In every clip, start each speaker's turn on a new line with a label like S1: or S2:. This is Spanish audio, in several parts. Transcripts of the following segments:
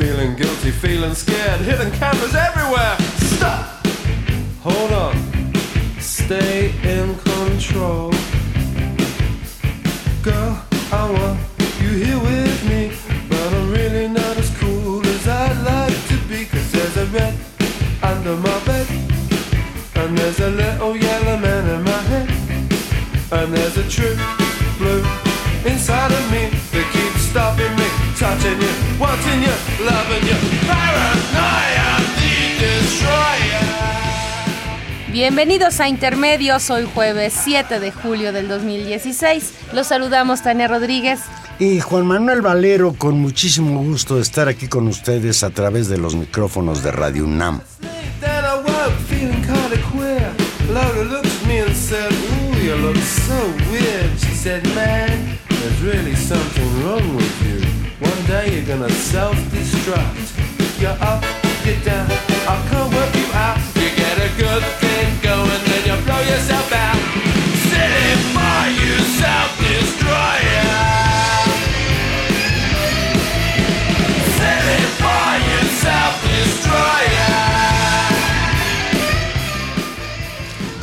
S1: Feeling guilty, feeling scared, hidden cameras everywhere. Stop! Hold on. Stay in control. Girl, I want you here with me. But I'm really not as cool as I'd like to be. Cause there's a red under my bed. And there's a little yellow man in my head. And there's a true blue inside of me that keeps stopping me, touching you, wanting you, loving you. Paranoia, the destroyer.
S2: Bienvenidos a Intermedios, hoy jueves 7 de julio del 2016. Los saludamos Tania Rodríguez.
S3: Y Juan Manuel Valero, con muchísimo gusto de estar aquí con ustedes a través de los micrófonos de Radio UNAM.
S1: Then I woke feeling kinda queer. Lola looked at me and said, Ooh, you look so weird. She said, Man, there's really something wrong with you. One day you're gonna self destruct. You're up, you're down, I can't work you out. You get a good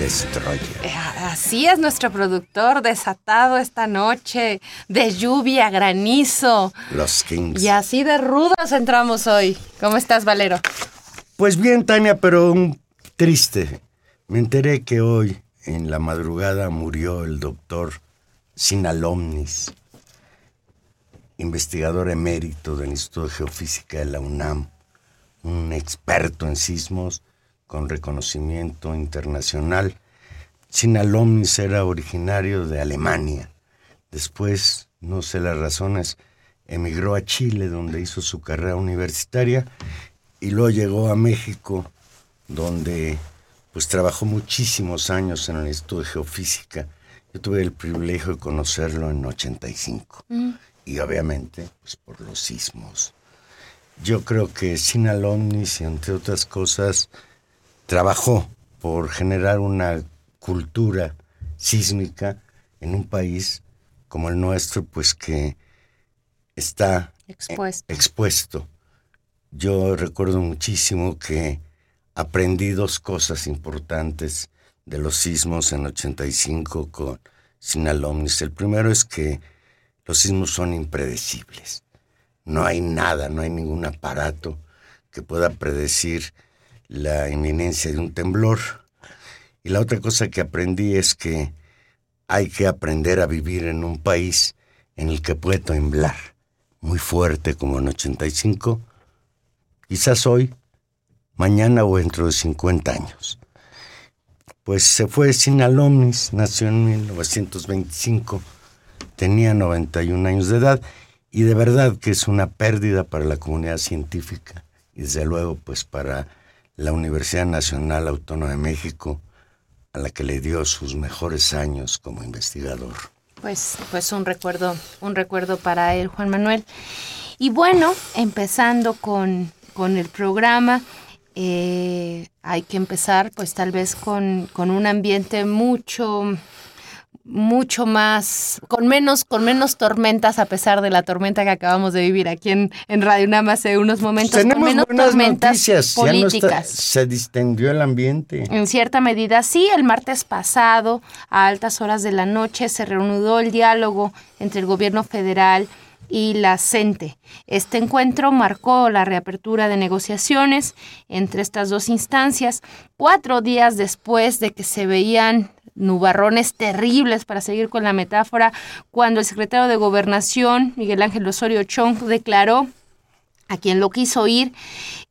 S1: Destroyer.
S2: Eh, Así es nuestro productor, desatado esta noche, de lluvia, granizo.
S3: Los Kings.
S2: Y así de rudos entramos hoy. ¿Cómo estás, Valero?
S3: Pues bien, Tania, pero un triste. Me enteré que hoy, en la madrugada, murió el doctor Sinalomnis, investigador emérito del Instituto de Geofísica de la UNAM, un experto en sismos con reconocimiento internacional. Sinalomnis era originario de Alemania. Después, no sé las razones, emigró a Chile, donde hizo su carrera universitaria, y luego llegó a México, donde pues trabajó muchísimos años en el Instituto de Geofísica. Yo tuve el privilegio de conocerlo en 85. Y obviamente, pues por los sismos. Yo creo que Sinalomnis, entre otras cosas, trabajó por generar una cultura sísmica en un país como el nuestro, pues que está
S2: Expuesto.
S3: eh, expuesto. Yo recuerdo muchísimo que aprendí dos cosas importantes de los sismos en 85 con Sinalomnis. El primero es que los sismos son impredecibles. No hay nada, no hay ningún aparato que pueda predecir la inminencia de un temblor. Y la otra cosa que aprendí es que hay que aprender a vivir en un país en el que puede temblar muy fuerte como en 85, quizás hoy, mañana o dentro de 50 años. Pues se fue sin alumnis, nació en 1925, tenía 91 años de edad y de verdad que es una pérdida para la comunidad científica y desde luego pues para la Universidad Nacional Autónoma de México, a la que le dio sus mejores años como investigador.
S2: Pues, pues un recuerdo, un recuerdo para él, Juan Manuel. Y bueno, empezando con, con el programa, eh, hay que empezar pues tal vez con, con un ambiente mucho, mucho más, con menos, con menos tormentas a pesar de la tormenta que acabamos de vivir aquí en, en Radio UNAM hace unos momentos, con
S3: Tenemos
S2: menos
S3: buenas
S2: tormentas
S3: noticias, ya no está-
S2: políticas.
S3: se distendió el ambiente.
S2: En cierta medida, sí, el martes pasado, a altas horas de la noche, se reanudó el diálogo entre el gobierno federal y la CENTE. Este encuentro marcó la reapertura de negociaciones entre estas dos instancias, cuatro días después de que se veían nubarrones terribles, para seguir con la metáfora, cuando el secretario de Gobernación, Miguel Ángel Osorio Chong, declaró a quien lo quiso oír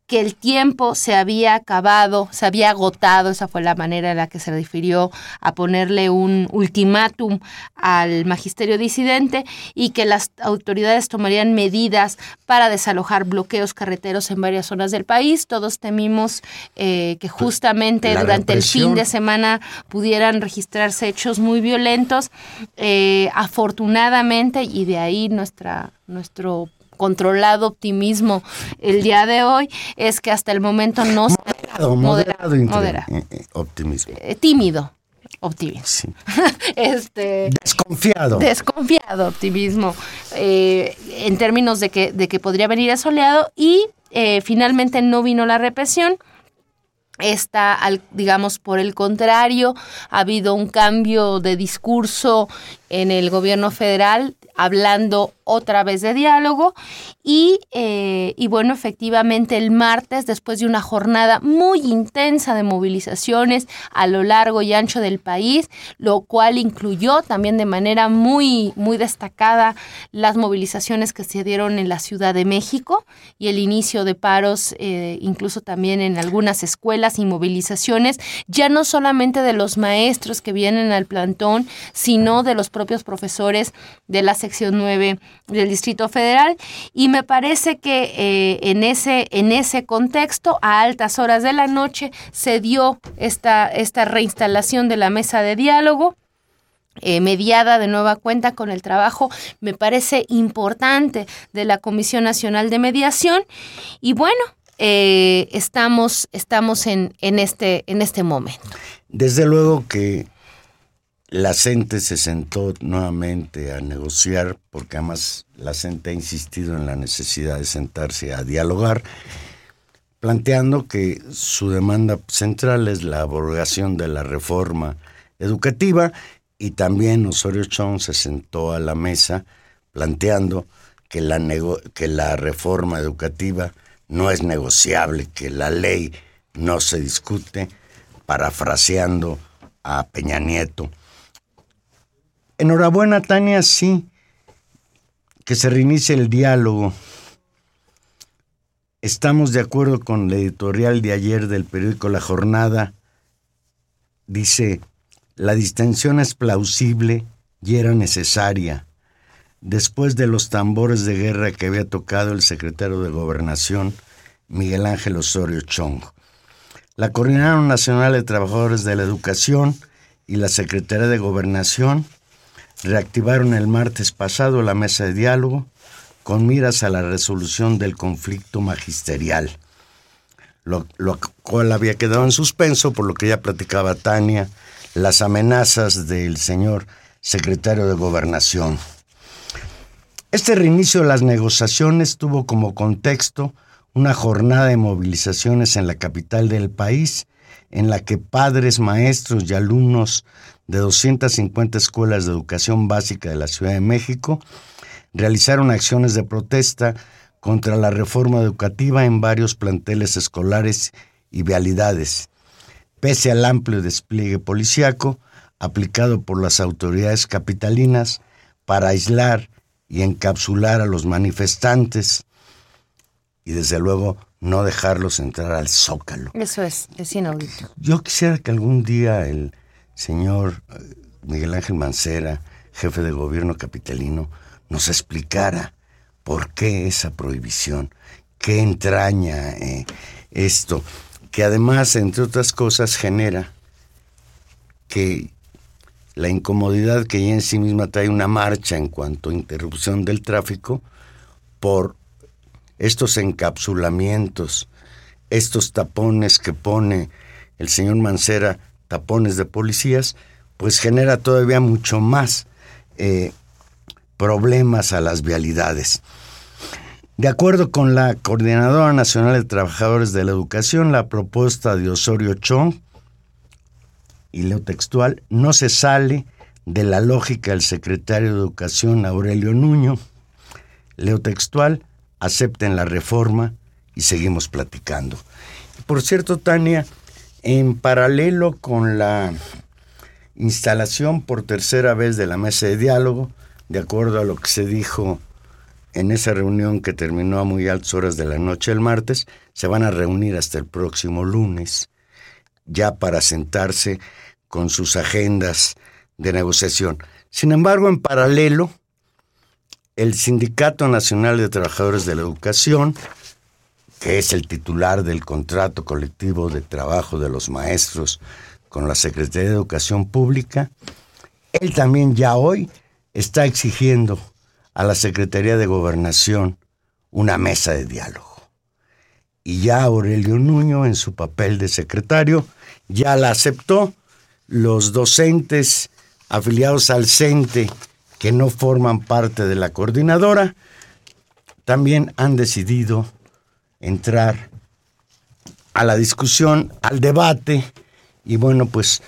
S2: que el tiempo se había acabado, se había agotado, esa fue la manera en la que se refirió a ponerle un ultimátum al magisterio disidente y que las autoridades tomarían medidas para desalojar bloqueos carreteros en varias zonas del país. Todos temimos eh, que justamente durante el fin de semana pudieran registrarse hechos muy violentos. Eh, afortunadamente, y de ahí nuestra, nuestro controlado optimismo el día de hoy es que hasta el momento no
S3: moderado, moderado, moderado, eh, eh, optimismo.
S2: Eh, tímido optimismo.
S3: Este desconfiado.
S2: desconfiado optimismo en términos de que de que podría venir el soleado y finalmente no vino la represión. Está, digamos, por el contrario, ha habido un cambio de discurso en el gobierno federal hablando otra vez de diálogo y, eh, y, bueno, efectivamente el martes, después de una jornada muy intensa de movilizaciones a lo largo y ancho del país, lo cual incluyó también de manera muy, muy destacada las movilizaciones que se dieron en la Ciudad de México y el inicio de paros, eh, incluso también en algunas escuelas y movilizaciones, ya no solamente de los maestros que vienen al plantón, sino de los propios profesores de la sección 9 del Distrito Federal y me parece que eh, en, ese, en ese contexto, a altas horas de la noche, se dio esta, esta reinstalación de la mesa de diálogo. Eh, mediada de nueva cuenta con el trabajo, me parece importante, de la Comisión Nacional de Mediación. Y bueno, eh, estamos, estamos en, en, este, en este momento.
S3: Desde luego que la CENTE se sentó nuevamente a negociar, porque además la CENTE ha insistido en la necesidad de sentarse a dialogar, planteando que su demanda central es la abrogación de la reforma educativa y también Osorio Chong se sentó a la mesa planteando que la, que la reforma educativa no es negociable, que la ley no se discute, parafraseando a Peña Nieto. Enhorabuena, Tania, sí, que se reinicie el diálogo. Estamos de acuerdo con la editorial de ayer del periódico La Jornada. Dice, la distensión es plausible y era necesaria. Después de los tambores de guerra que había tocado el secretario de Gobernación, Miguel Ángel Osorio Chong. La Coordinación Nacional de Trabajadores de la Educación y la Secretaría de Gobernación reactivaron el martes pasado la mesa de diálogo con miras a la resolución del conflicto magisterial, lo, cual había quedado en suspenso por lo que ya platicaba Tania, las amenazas del señor secretario de Gobernación. Este reinicio de las negociaciones tuvo como contexto una jornada de movilizaciones en la capital del país, en la que padres, maestros y alumnos de 250 escuelas de educación básica de la Ciudad de México realizaron acciones de protesta contra la reforma educativa en varios planteles escolares y vialidades, pese al amplio despliegue policiaco aplicado por las autoridades capitalinas para aislar y encapsular a los manifestantes y desde luego no dejarlos entrar al zócalo.
S2: Eso es, es inaudito.
S3: Yo quisiera que algún día el señor eh, Miguel Ángel Mancera, jefe de gobierno capitalino, nos explicara por qué esa prohibición, qué entraña eh, esto, que además, entre otras cosas, genera que la incomodidad que ya en sí misma trae una marcha en cuanto a interrupción del tráfico por estos encapsulamientos, estos tapones que pone el señor Mancera tapones de policías, pues genera todavía mucho más eh, problemas a las vialidades. De acuerdo con la Coordinadora Nacional de Trabajadores de la Educación, la propuesta de Osorio Chong, y leo textual, no se sale de la lógica del secretario de Educación Aurelio Nuño. Leo textual, acepten la reforma y seguimos platicando. Por cierto, Tania, en paralelo con la instalación por tercera vez de la mesa de diálogo, de acuerdo a lo que se dijo en esa reunión que terminó a muy altas horas de la noche el martes, se van a reunir hasta el próximo lunes, ya para sentarse con sus agendas de negociación. Sin embargo, en paralelo, el Sindicato Nacional de Trabajadores de la Educación, que es el titular del contrato colectivo de trabajo de los maestros con la Secretaría de Educación Pública, él también ya hoy está exigiendo a la Secretaría de Gobernación una mesa de diálogo. Y ya Aurelio Nuño, en su papel de secretario, ya la aceptó. Los docentes afiliados al CENTE que no forman parte de la coordinadora también han decidido entrar a la discusión, al debate, y bueno, pues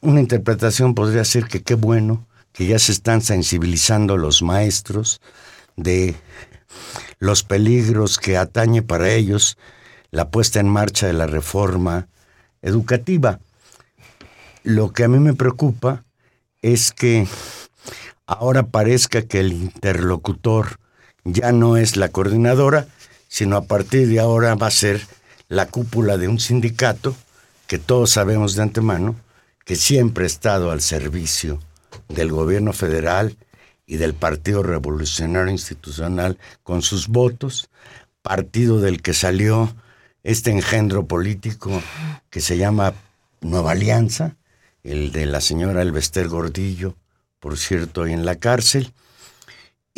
S3: una interpretación podría ser que qué bueno que ya se están sensibilizando los maestros de los peligros que atañe para ellos la puesta en marcha de la reforma educativa. Lo que a mí me preocupa es que ahora parezca que el interlocutor ya no es la coordinadora, sino a partir de ahora va a ser la cúpula de un sindicato que todos sabemos de antemano que siempre ha estado al servicio del gobierno federal y del Partido Revolucionario Institucional con sus votos, partido del que salió este engendro político que se llama Nueva Alianza, el de la señora Elvester Gordillo, por cierto, en la cárcel.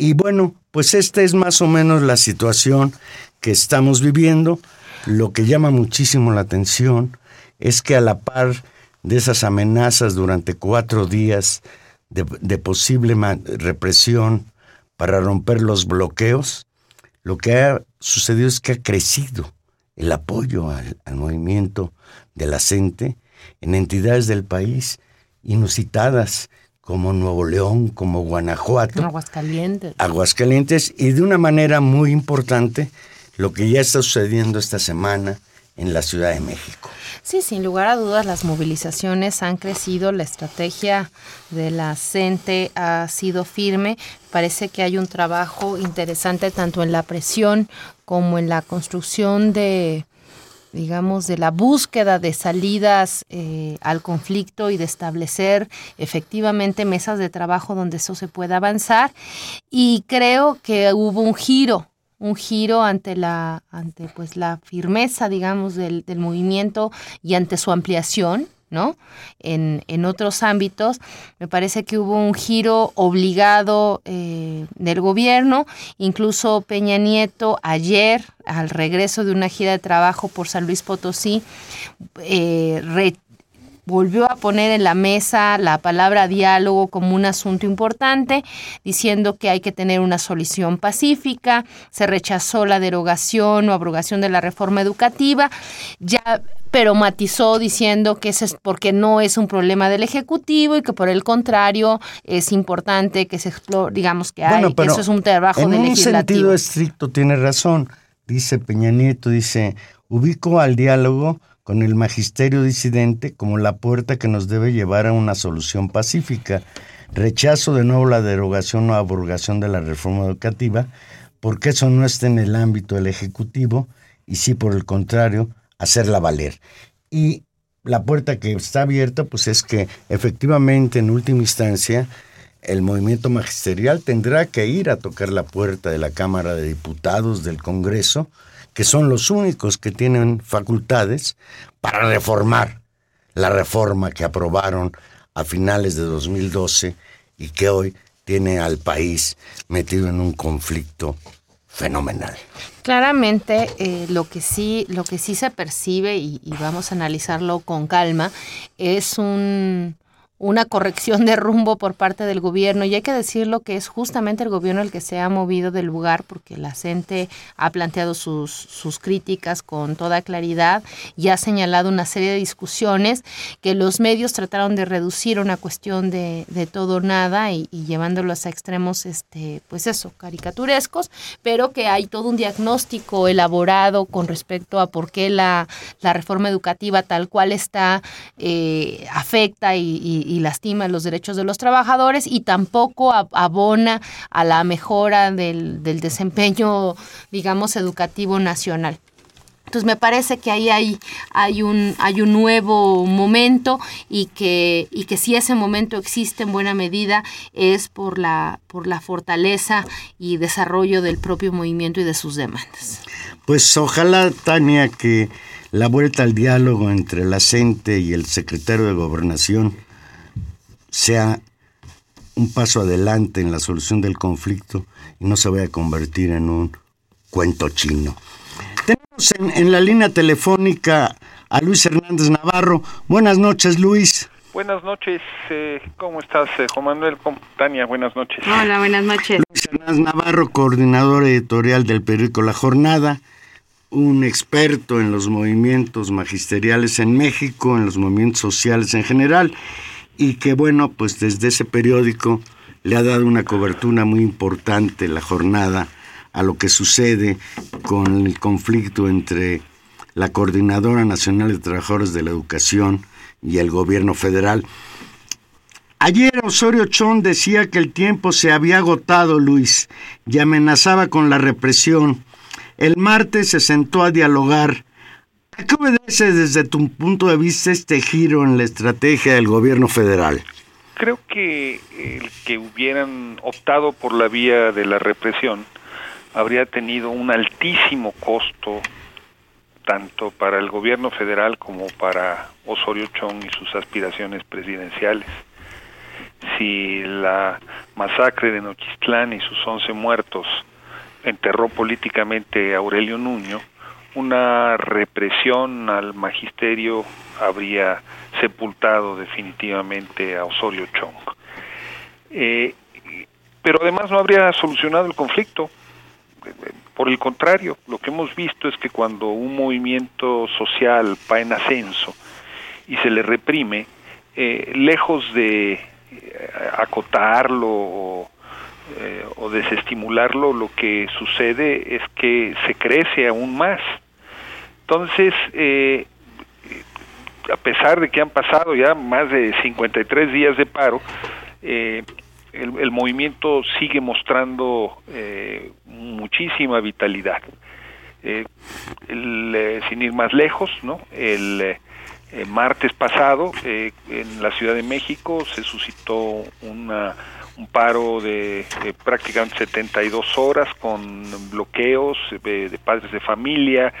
S3: Y bueno, pues esta es más o menos la situación que estamos viviendo. Lo que llama muchísimo la atención es que a la par de esas amenazas durante cuatro días de, posible represión para romper los bloqueos, lo que ha sucedido es que ha crecido el apoyo al, movimiento de la gente en entidades del país inusitadas como Nuevo León, como Guanajuato,
S2: Aguascalientes.
S3: Aguascalientes y de una manera muy importante lo que ya está sucediendo esta semana en la Ciudad de México.
S2: Sí, sin lugar a dudas las movilizaciones han crecido, la estrategia de la CENTE ha sido firme. Parece que hay un trabajo interesante tanto en la presión como en la construcción de digamos, de la búsqueda de salidas eh, al conflicto y de establecer efectivamente mesas de trabajo donde eso se pueda avanzar. Y creo que hubo un giro un giro ante la, ante pues la firmeza, digamos, del, del movimiento y ante su ampliación, ¿no? En, en, otros ámbitos, me parece que hubo un giro obligado eh, del gobierno, incluso Peña Nieto ayer, al regreso de una gira de trabajo por San Luis Potosí, eh, volvió a poner en la mesa la palabra diálogo como un asunto importante, diciendo que hay que tener una solución pacífica, se rechazó la derogación o abrogación de la reforma educativa, ya pero matizó diciendo que es porque no es un problema del ejecutivo y que por el contrario es importante que se explore, digamos que hay, que eso es un trabajo
S3: en
S2: del
S3: un sentido estricto tiene razón, dice Peña Nieto, dice, ubico al diálogo con el magisterio disidente como la puerta que nos debe llevar a una solución pacífica. Rechazo de nuevo la derogación o abrogación de la reforma educativa, porque eso no está en el ámbito del Ejecutivo y sí, por el contrario, hacerla valer. Y la puerta que está abierta, pues es que efectivamente, en última instancia, el movimiento magisterial tendrá que ir a tocar la puerta de la Cámara de Diputados del Congreso que son los únicos que tienen facultades para reformar la reforma que aprobaron a finales de 2012 y que hoy tiene al país metido en un conflicto fenomenal.
S2: Claramente, eh, lo que sí, lo que sí se percibe y vamos a analizarlo con calma es un una corrección de rumbo por parte del gobierno. Y hay que decirlo que es justamente el gobierno el que se ha movido del lugar porque la gente ha planteado sus, sus críticas con toda claridad y ha señalado una serie de discusiones que los medios trataron de reducir a una cuestión de, de todo nada y, llevándolos a extremos, este, pues eso, caricaturescos, pero que hay todo un diagnóstico elaborado con respecto a por qué la, la reforma educativa tal cual está eh, afecta y lastima los derechos de los trabajadores y tampoco abona a la mejora del, del desempeño, digamos, educativo nacional. Entonces me parece que ahí hay, hay, un, hay un nuevo momento y que, y que si ese momento existe en buena medida es por la, por la fortaleza y desarrollo del propio movimiento y de sus demandas.
S3: Pues ojalá, Tania, que la vuelta al diálogo entre la CENTE y el secretario de Gobernación sea un paso adelante en la solución del conflicto y no se vaya a convertir en un cuento chino. Tenemos en, la línea telefónica a Luis Hernández Navarro. Buenas noches, Luis.
S4: Buenas noches, eh, ¿cómo estás, eh, Juan Manuel? Tania, buenas noches.
S2: Hola, buenas noches.
S3: Luis Hernández Navarro, coordinador editorial del periódico La Jornada, un experto en los movimientos magisteriales en México, en los movimientos sociales en general, y que, bueno, pues desde ese periódico le ha dado una cobertura muy importante La Jornada a lo que sucede con el conflicto entre la Coordinadora Nacional de Trabajadores de la Educación y el gobierno federal. Ayer Osorio Chón decía que el tiempo se había agotado, Luis, y amenazaba con la represión. El martes se sentó a dialogar. ¿A qué obedece desde tu punto de vista este giro en la estrategia del gobierno federal?
S4: Creo que el que hubieran optado por la vía de la represión habría tenido un altísimo costo tanto para el gobierno federal como para Osorio Chong y sus aspiraciones presidenciales. Si la masacre de Nochistlán y sus once muertos enterró políticamente a Aurelio Nuño, una represión al magisterio habría sepultado definitivamente a Osorio Chong. Eh, pero además no habría solucionado el conflicto, por el contrario, lo que hemos visto es que cuando un movimiento social va en ascenso y se le reprime, eh, lejos de eh, acotarlo o, o, desestimularlo, lo que sucede es que se crece aún más. Entonces, a pesar de que han pasado ya más de 53 días de paro, eh, el, movimiento sigue mostrando eh, muchísima vitalidad. Eh, eh, sin ir más lejos, ¿no? El martes pasado en la Ciudad de México se suscitó una, un paro de, prácticamente 72 horas con bloqueos de, padres de familia,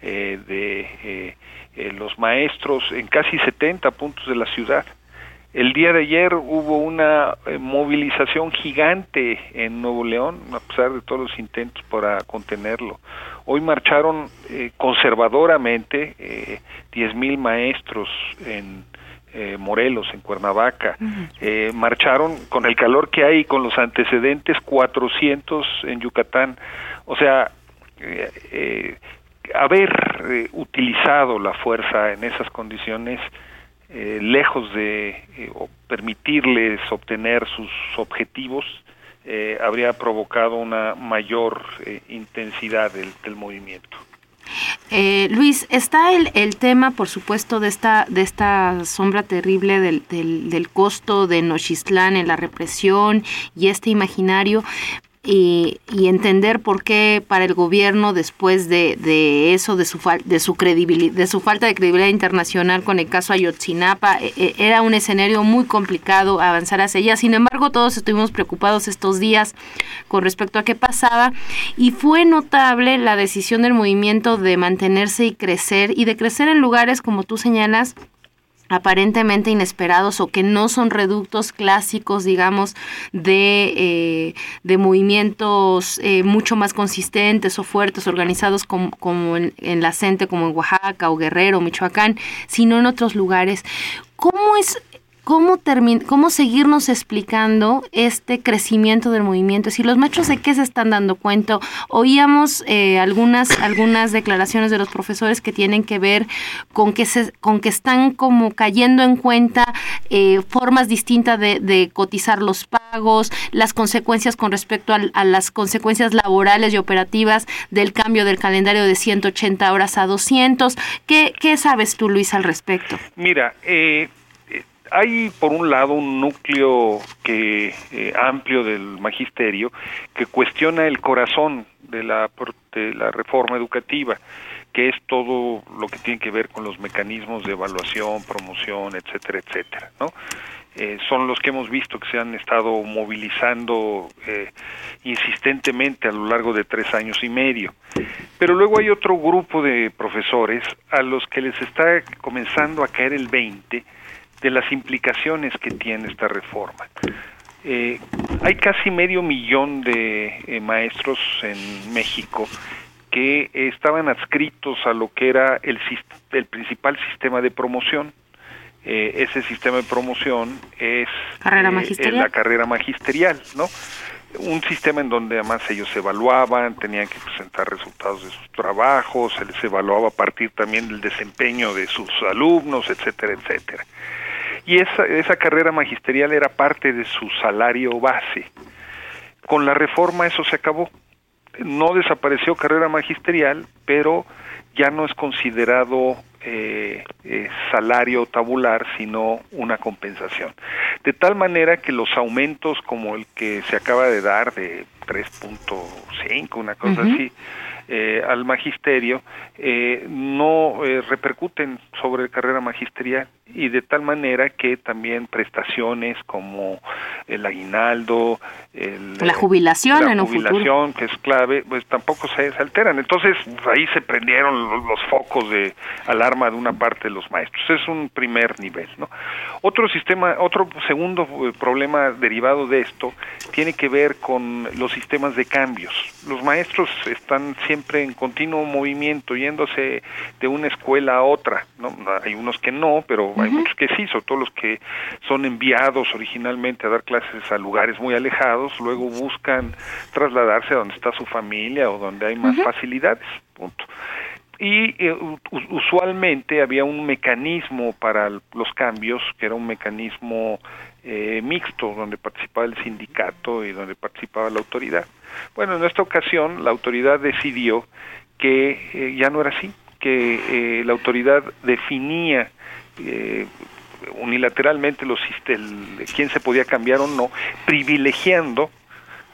S4: de los maestros en casi 70 puntos de la ciudad. El día de ayer hubo una eh, movilización gigante en Nuevo León, a pesar de todos los intentos para contenerlo. Hoy marcharon eh, conservadoramente eh, 10.000 maestros en eh, Morelos, en Cuernavaca. marcharon con el calor que hay, con los antecedentes, 400 en Yucatán. O sea, haber utilizado la fuerza en esas condiciones eh, lejos de eh, permitirles obtener sus objetivos, eh, habría provocado una mayor intensidad del, movimiento.
S2: Luis, está el, el, tema, por supuesto, de esta, de esta sombra terrible del, del, del costo de Nochistlán en la represión y este imaginario, y, entender por qué para el gobierno después de, de eso, de su, de, su credibilidad, de su falta de credibilidad internacional con el caso Ayotzinapa, e, e, era un escenario muy complicado avanzar hacia allá. Sin embargo, todos estuvimos preocupados estos días con respecto a qué pasaba y fue notable la decisión del movimiento de mantenerse y crecer y de crecer en lugares, como tú señalas, aparentemente inesperados o que no son reductos clásicos, digamos, de, eh, de movimientos eh, mucho más consistentes o fuertes, organizados como, como en, en, la CENTE, como en Oaxaca o Guerrero, Michoacán, sino en otros lugares. ¿Cómo es cómo, cómo seguirnos explicando este crecimiento del movimiento. Si los machos de qué se están dando cuenta, oíamos eh, algunas, algunas declaraciones de los profesores que tienen que ver con que, se, con que están como cayendo en cuenta eh, formas distintas de, cotizar los pagos, las consecuencias con respecto a, las consecuencias laborales y operativas del cambio del calendario de 180 horas a 200. ¿Qué, qué sabes tú, Luis, al respecto?
S4: Mira, eh, hay por un lado un núcleo que eh, amplio del magisterio que cuestiona el corazón de la de la reforma educativa que es todo lo que tiene que ver con los mecanismos de evaluación, promoción, etcétera, etcétera, ¿no? Eh, son los que hemos visto que se han estado movilizando eh, insistentemente a lo largo de tres años y medio. Pero luego hay otro grupo de profesores a los que les está comenzando a caer el 20 de las implicaciones que tiene esta reforma. Eh, hay casi medio millón de maestros en México que estaban adscritos a lo que era el, el principal sistema de promoción, eh, ese sistema de promoción es
S2: eh,
S4: la carrera magisterial, ¿no? Un sistema en donde además ellos se evaluaban, tenían que presentar resultados de sus trabajos, se les evaluaba a partir también del desempeño de sus alumnos, etcétera, etcétera. Y esa, esa carrera magisterial era parte de su salario base. Con la reforma eso se acabó. No desapareció carrera magisterial, pero ya no es considerado eh, eh, salario tabular, sino una compensación. De tal manera que los aumentos como el que se acaba de dar de 3.5, una cosa así, eh, al magisterio eh, no eh, repercuten sobre carrera magisterial y de tal manera que también prestaciones como el aguinaldo,
S2: la jubilación
S4: la
S2: en
S4: jubilación que es clave, pues tampoco se, alteran. Entonces ahí se prendieron los, los, focos de alarma de una parte de los maestros. Es un primer nivel, ¿no? Otro sistema, otro segundo problema derivado de esto tiene que ver con los sistemas de cambios. Los maestros están siempre en continuo movimiento, yéndose de una escuela a otra. ¿no? Hay unos que no, pero hay muchos que sí, sobre todo los que son enviados originalmente a dar clases a lugares muy alejados, luego buscan trasladarse a donde está su familia o donde hay más facilidades. Punto y eh, usualmente había un mecanismo para los cambios que era un mecanismo eh, mixto donde participaba el sindicato y donde participaba la autoridad. Bueno, en esta ocasión la autoridad decidió que eh, ya no era así, que la autoridad definía unilateralmente los quién se podía cambiar o no, privilegiando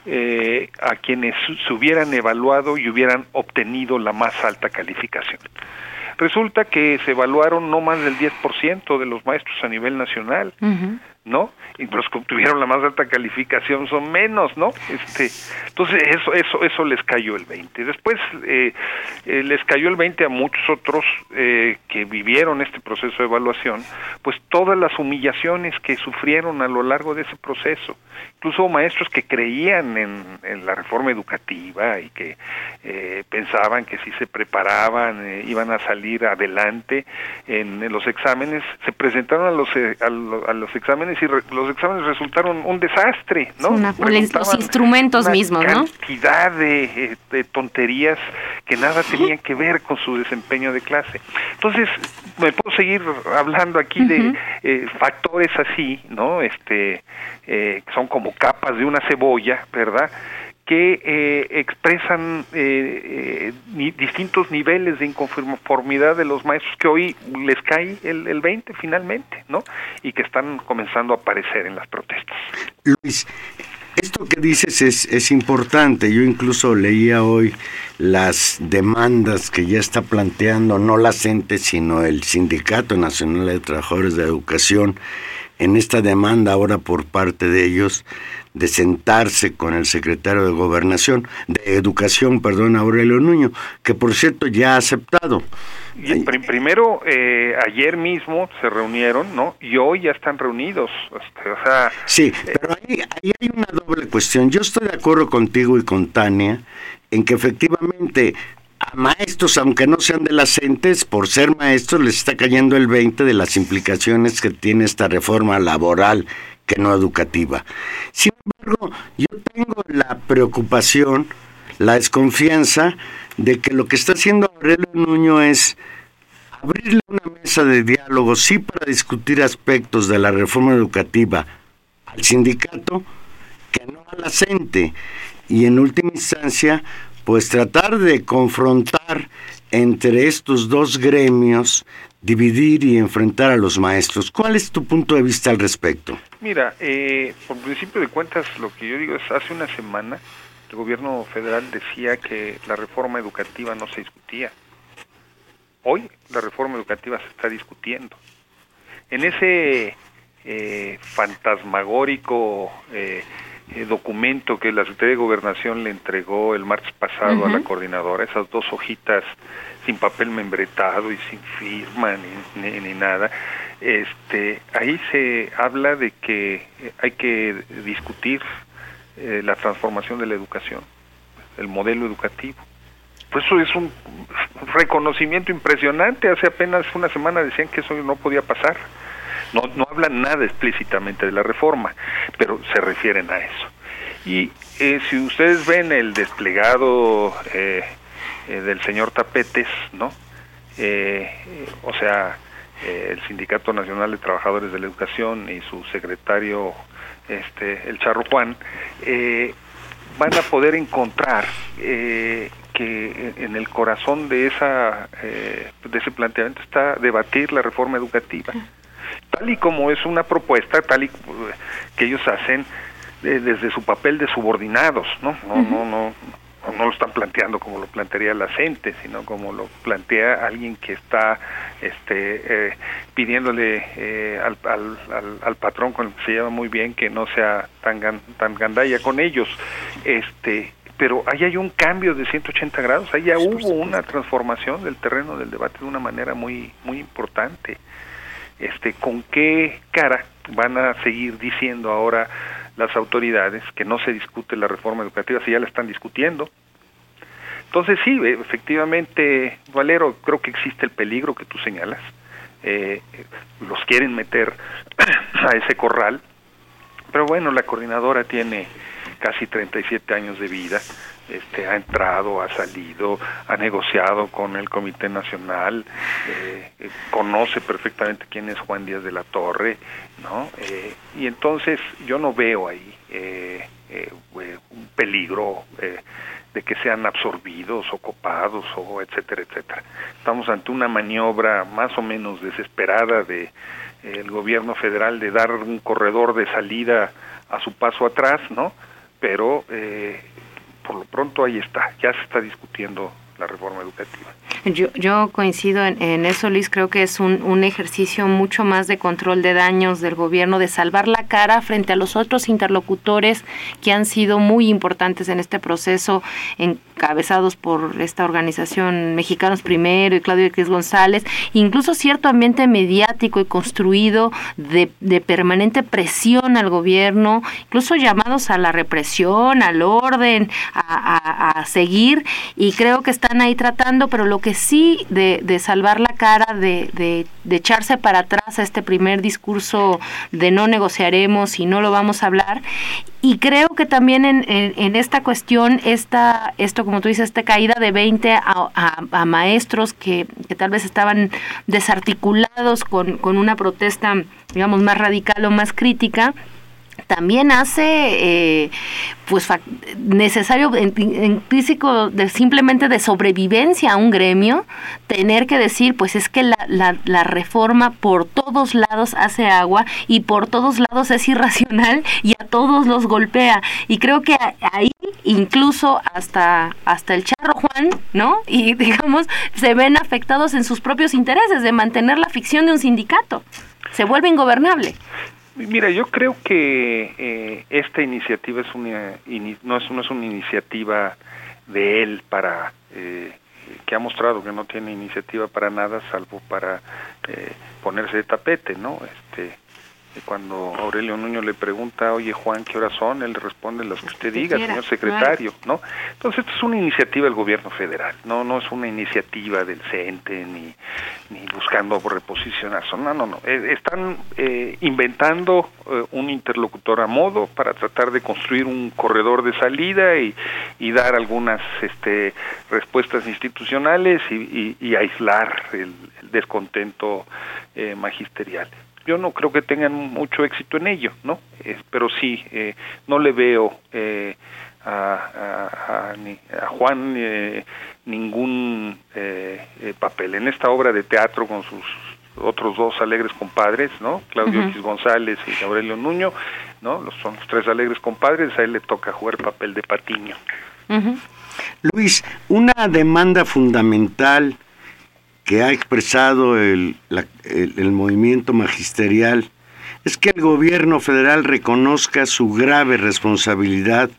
S4: eh, a quienes se hubieran evaluado y hubieran obtenido la más alta calificación. Resulta que se evaluaron no más del 10% de los maestros a nivel nacional. ¿No? Y los que obtuvieron la más alta calificación son menos, ¿no? Este, entonces eso eso eso les cayó el 20. Después eh, eh, les cayó el 20 a muchos otros eh, que vivieron este proceso de evaluación, pues todas las humillaciones que sufrieron a lo largo de ese proceso. Incluso maestros que creían en, la reforma educativa y que pensaban que si se preparaban iban a salir adelante en, los exámenes, se presentaron a los, a los exámenes y los exámenes resultaron un desastre, ¿no?
S2: los instrumentos mismos,
S4: ¿no? Cantidad de, de, tonterías que nada tenían que ver con su desempeño de clase. Entonces, me puedo seguir hablando aquí de eh, factores así, ¿no? Este, eh, son como capas de una cebolla, ¿verdad? Que eh, expresan eh, eh, distintos niveles de inconformidad de los maestros que hoy les cae el, el 20 finalmente, ¿no? Y que están comenzando a aparecer en las protestas.
S3: Luis, esto que dices es, es importante. Yo incluso leía hoy las demandas que ya está planteando no la CENTE, sino el Sindicato Nacional de Trabajadores de Educación en esta demanda ahora por parte de ellos de sentarse con el secretario de Gobernación, de Educación, perdón, Aurelio Nuño, que por cierto ya ha aceptado.
S4: Y primero, eh, ayer mismo se reunieron, ¿no? Y hoy ya están reunidos. Este, o sea,
S3: sí, pero ahí, ahí hay una doble cuestión. Yo estoy de acuerdo contigo y con Tania en que efectivamente a maestros, aunque no sean de las entes, por ser maestros les está cayendo el 20 de las implicaciones que tiene esta reforma laboral que no educativa. Sin embargo, yo tengo la preocupación, la desconfianza de que lo que está haciendo Aurelio Nuño es abrirle una mesa de diálogo, sí para discutir aspectos de la reforma educativa al sindicato, que no a la CENTE, y en última instancia, pues tratar de confrontar entre estos dos gremios dividir y enfrentar a los maestros. ¿Cuál es tu punto de vista al respecto?
S4: Mira, eh, por principio de cuentas, lo que yo digo es, hace una semana el gobierno federal decía que la reforma educativa no se discutía. Hoy la reforma educativa se está discutiendo. En ese eh, fantasmagórico eh, eh, documento que la Secretaría de Gobernación le entregó el martes pasado a la coordinadora, esas dos hojitas sin papel membretado y sin firma ni, ni, nada, este, ahí se habla de que hay que discutir eh, la transformación de la educación, el modelo educativo. Pues eso es un reconocimiento impresionante. Hace apenas una semana decían que eso no podía pasar. No, no hablan nada explícitamente de la reforma, pero se refieren a eso. Y eh, si ustedes ven el desplegado eh, eh, del señor Tapetes, ¿no? o sea, el Sindicato Nacional de Trabajadores de la Educación y su secretario, este, el Charro Juan, van a poder encontrar que en el corazón de esa de ese planteamiento está debatir la reforma educativa tal y como es una propuesta, tal y que ellos hacen desde su papel de subordinados, ¿no? No, no, no, no lo están planteando como lo plantearía la gente, sino como lo plantea alguien que está este, eh, pidiéndole eh, al, al, al, patrón con el que se lleva muy bien que no sea tan, tan gandalla con ellos. Este, pero ahí hay un cambio de 180 grados, ahí ya hubo una transformación del terreno del debate de una manera muy, muy importante este, con qué cara van a seguir diciendo ahora las autoridades que no se discute la reforma educativa si ya la están discutiendo. Entonces sí, efectivamente, Valero, creo que existe el peligro que tú señalas. Eh, los quieren meter a ese corral, pero bueno, la coordinadora tiene casi 37 años de vida este, ha entrado, ha salido, ha negociado con el Comité Nacional, eh, eh, conoce perfectamente quién es Juan Díaz de la Torre, ¿no? Eh, y entonces yo no veo ahí un peligro de que sean absorbidos o copados o etcétera, etcétera. Estamos ante una maniobra más o menos desesperada de el gobierno federal de dar un corredor de salida a su paso atrás, ¿no? Pero eh, por lo pronto ahí está, ya se está discutiendo la reforma educativa.
S2: Yo, yo coincido en, eso, Luis. Creo que es un, un, ejercicio mucho más de control de daños del gobierno, de salvar la cara frente a los otros interlocutores que han sido muy importantes en este proceso, encabezados por esta organización Mexicanos Primero y Claudio X González, incluso cierto ambiente mediático y construido de, de permanente presión al gobierno, incluso llamados a la represión, al orden, a, a, a seguir. Y creo que están ahí tratando, pero lo que sí de, de salvar la cara, de, de, de, echarse para atrás a este primer discurso de no negociaremos y no lo vamos a hablar. Y creo que también en, en, esta cuestión, esta, esto como tú dices, esta caída de 20 a, a, maestros que, que, tal vez estaban desarticulados con, con una protesta, digamos, más radical o más crítica, también hace eh, pues necesario en, físico de simplemente de sobrevivencia a un gremio tener que decir pues es que la, la, la, reforma por todos lados hace agua y por todos lados es irracional y a todos los golpea. Y creo que ahí incluso hasta hasta el charro Juan no y digamos se ven afectados en sus propios intereses de mantener la ficción de un sindicato. Se vuelve ingobernable
S4: Mira, yo creo que eh, esta iniciativa es una, no, es, no es una iniciativa de él para eh, que ha mostrado que no tiene iniciativa para nada salvo para eh, ponerse de tapete, ¿no? Cuando Aurelio Nuño le pregunta, oye Juan, ¿qué horas son? Él le responde las que usted diga, señor secretario, ¿no? Entonces, esto es una iniciativa del gobierno federal, no no es una iniciativa del CENTE ni, ni buscando reposicionarse, no, no, no. Eh, están eh, inventando eh, un interlocutor a modo para tratar de construir un corredor de salida y, y dar algunas este, respuestas institucionales y, y, aislar el, el descontento magisterial yo no creo que tengan mucho éxito en ello, ¿no? Eh, pero sí, eh, no le veo eh, a, a, Juan eh, ningún eh, eh, papel. En esta obra de teatro con sus otros dos alegres compadres, ¿no? Claudio X González y Aurelio Nuño, ¿no? Los, son los tres alegres compadres, a él le toca jugar papel de patiño.
S3: Luis, una demanda fundamental que ha expresado el, el movimiento magisterial es que el gobierno federal reconozca su grave responsabilidad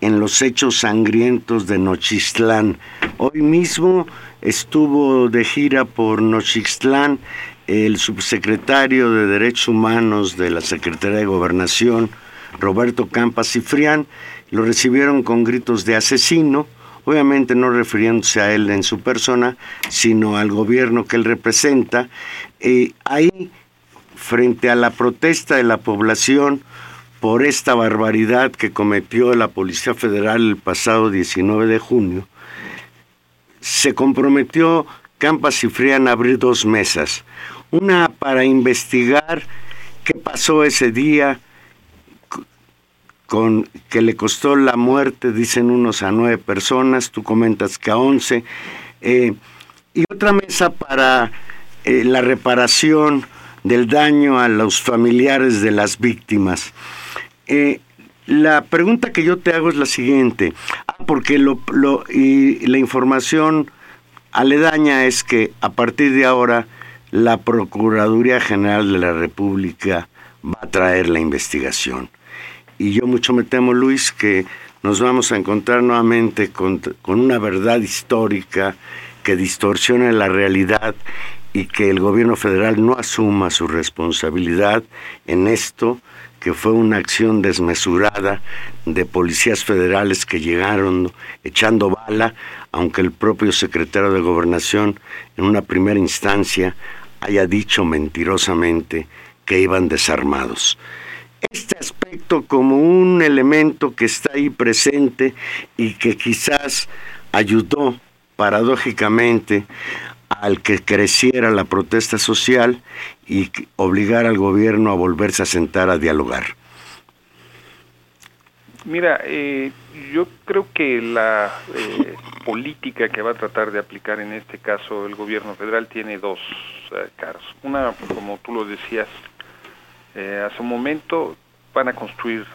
S3: en los hechos sangrientos de Nochistlán. Hoy mismo estuvo de gira por Nochistlán el subsecretario de Derechos Humanos de la Secretaría de Gobernación, Roberto Campas Cifrián, lo recibieron con gritos de asesino, obviamente no refiriéndose a él en su persona, sino al gobierno que él representa. y ahí frente a la protesta de la población por esta barbaridad que cometió la Policía Federal el pasado 19 de junio, se comprometió Campas y Frían a abrir dos mesas. Una para investigar qué pasó ese día, con que le costó la muerte, dicen unos a nueve personas, tú comentas que a once, eh, y otra mesa para eh, la reparación del daño a los familiares de las víctimas. Eh, la pregunta que yo te hago es la siguiente, ah, porque lo, y la información aledaña es que a partir de ahora la Procuraduría General de la República va a traer la investigación. Y yo mucho me temo, Luis, que nos vamos a encontrar nuevamente con, con una verdad histórica que distorsione la realidad y que el gobierno federal no asuma su responsabilidad en esto, que fue una acción desmesurada de policías federales que llegaron echando bala, aunque el propio secretario de gobernación en una primera instancia haya dicho mentirosamente que iban desarmados. Este como un elemento que está ahí presente y que quizás ayudó paradójicamente al que creciera la protesta social y obligar al gobierno a volverse a sentar a dialogar?
S4: Mira, eh, yo creo que la eh, política que va a tratar de aplicar en este caso el gobierno federal tiene dos eh, caras. Una, como tú lo decías hace un momento, van a construir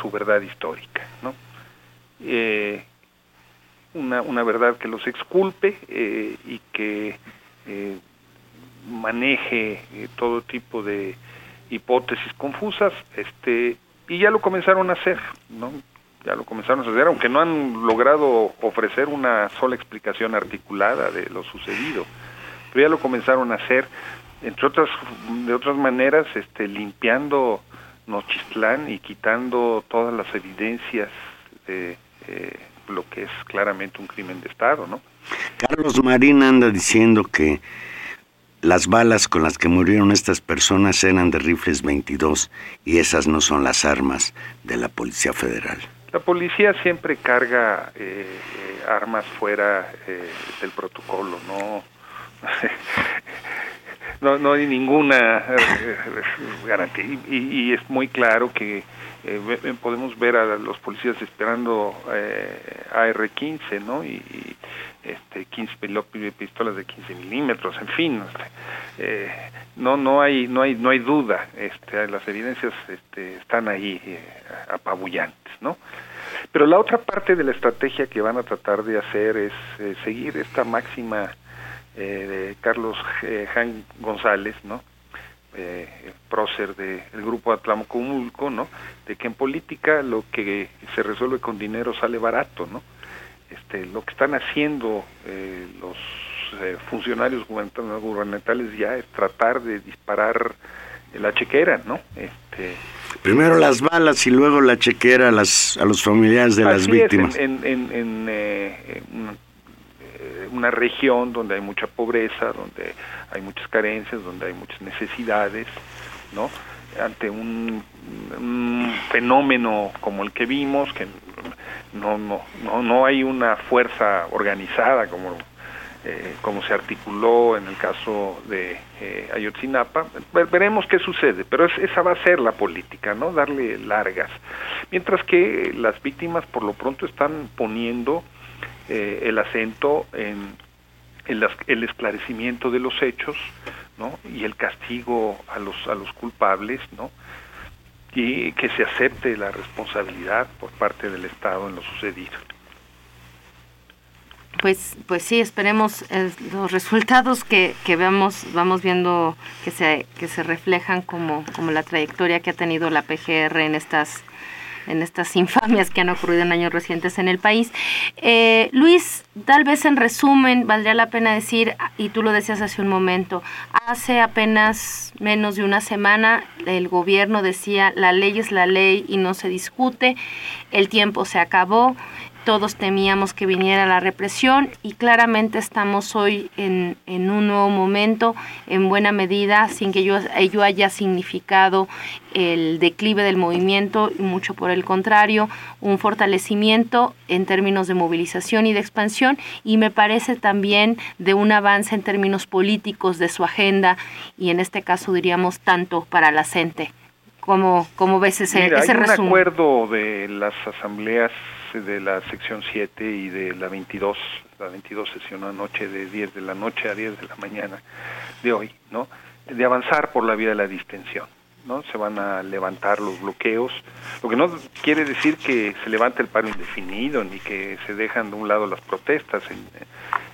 S4: su verdad histórica, ¿no? una, una verdad que los exculpe eh, y que eh, maneje eh, todo tipo de hipótesis confusas, este, y ya lo comenzaron a hacer, ¿no? Ya lo comenzaron a hacer, aunque no han logrado ofrecer una sola explicación articulada de lo sucedido, pero ya lo comenzaron a hacer, entre otras, de otras maneras, este, limpiando Nochistlán y quitando todas las evidencias de lo que es claramente un crimen de Estado, ¿no?
S3: Carlos Marín anda diciendo que las balas con las que murieron estas personas eran de rifles 22 y esas no son las armas de la Policía Federal.
S4: La policía siempre carga eh, eh, armas fuera eh, del protocolo, no, no, no hay ninguna garantía y, es muy claro que eh, podemos ver a los policías esperando eh, AR-15, ¿no? Y, este 15 pistolas de 15 milímetros, en fin, eh, no no hay no hay no hay duda, este, las evidencias este, están ahí eh, apabullantes, ¿no? Pero la otra parte de la estrategia que van a tratar de hacer es eh, seguir esta máxima de Carlos Jan González, ¿no? eh, prócer del grupo Atlamocumulco, ¿no? De que en política lo que se resuelve con dinero sale barato, ¿no? Este, lo que están haciendo eh, los eh, funcionarios gubernamentales ya es tratar de disparar la chequera, ¿no? Este,
S3: Primero las balas y luego la chequera a, las, a los familiares de las víctimas.
S4: en, en, en, eh, una región donde hay mucha pobreza, donde hay muchas carencias, donde hay muchas necesidades, ¿no? Ante un, fenómeno como el que vimos, que no, no, no, no hay una fuerza organizada como eh, como se articuló en el caso de eh, Ayotzinapa. veremos qué sucede, pero esa va a ser la política, ¿no? Darle largas. Mientras que las víctimas por lo pronto están poniendo eh, el acento en el, el, esclarecimiento de los hechos, ¿no? Y el castigo a los, a los culpables, ¿no? Y que se acepte la responsabilidad por parte del Estado en lo sucedido
S2: pues, pues sí, esperemos eh, los resultados que, que veamos, vamos viendo que se, que se reflejan como, como la trayectoria que ha tenido la PGR en estas en estas infamias que han ocurrido en años recientes en el país. Eh, Luis, tal vez en resumen, valdría la pena decir, y tú lo decías hace un momento, hace apenas menos de una semana el gobierno decía, la ley es la ley y no se discute, el tiempo se acabó, todos temíamos que viniera la represión y claramente estamos hoy en, un nuevo momento, en buena medida, sin que ello, haya significado el declive del movimiento y mucho por el contrario, un fortalecimiento en términos de movilización y de expansión y me parece también de un avance en términos políticos de su agenda y en este caso diríamos tanto para la CENTE. ¿Cómo, cómo ves ese,
S4: Mira,
S2: ese
S4: hay
S2: un
S4: acuerdo de las asambleas de la sección 7 y de la 22, la 22 sesión anoche de 10 de la noche a 10 de la mañana de hoy, ¿no? De avanzar por la vía de la distensión, ¿no? Se van a levantar los bloqueos, lo que no quiere decir que se levante el paro indefinido ni que se dejan de un lado las protestas. En,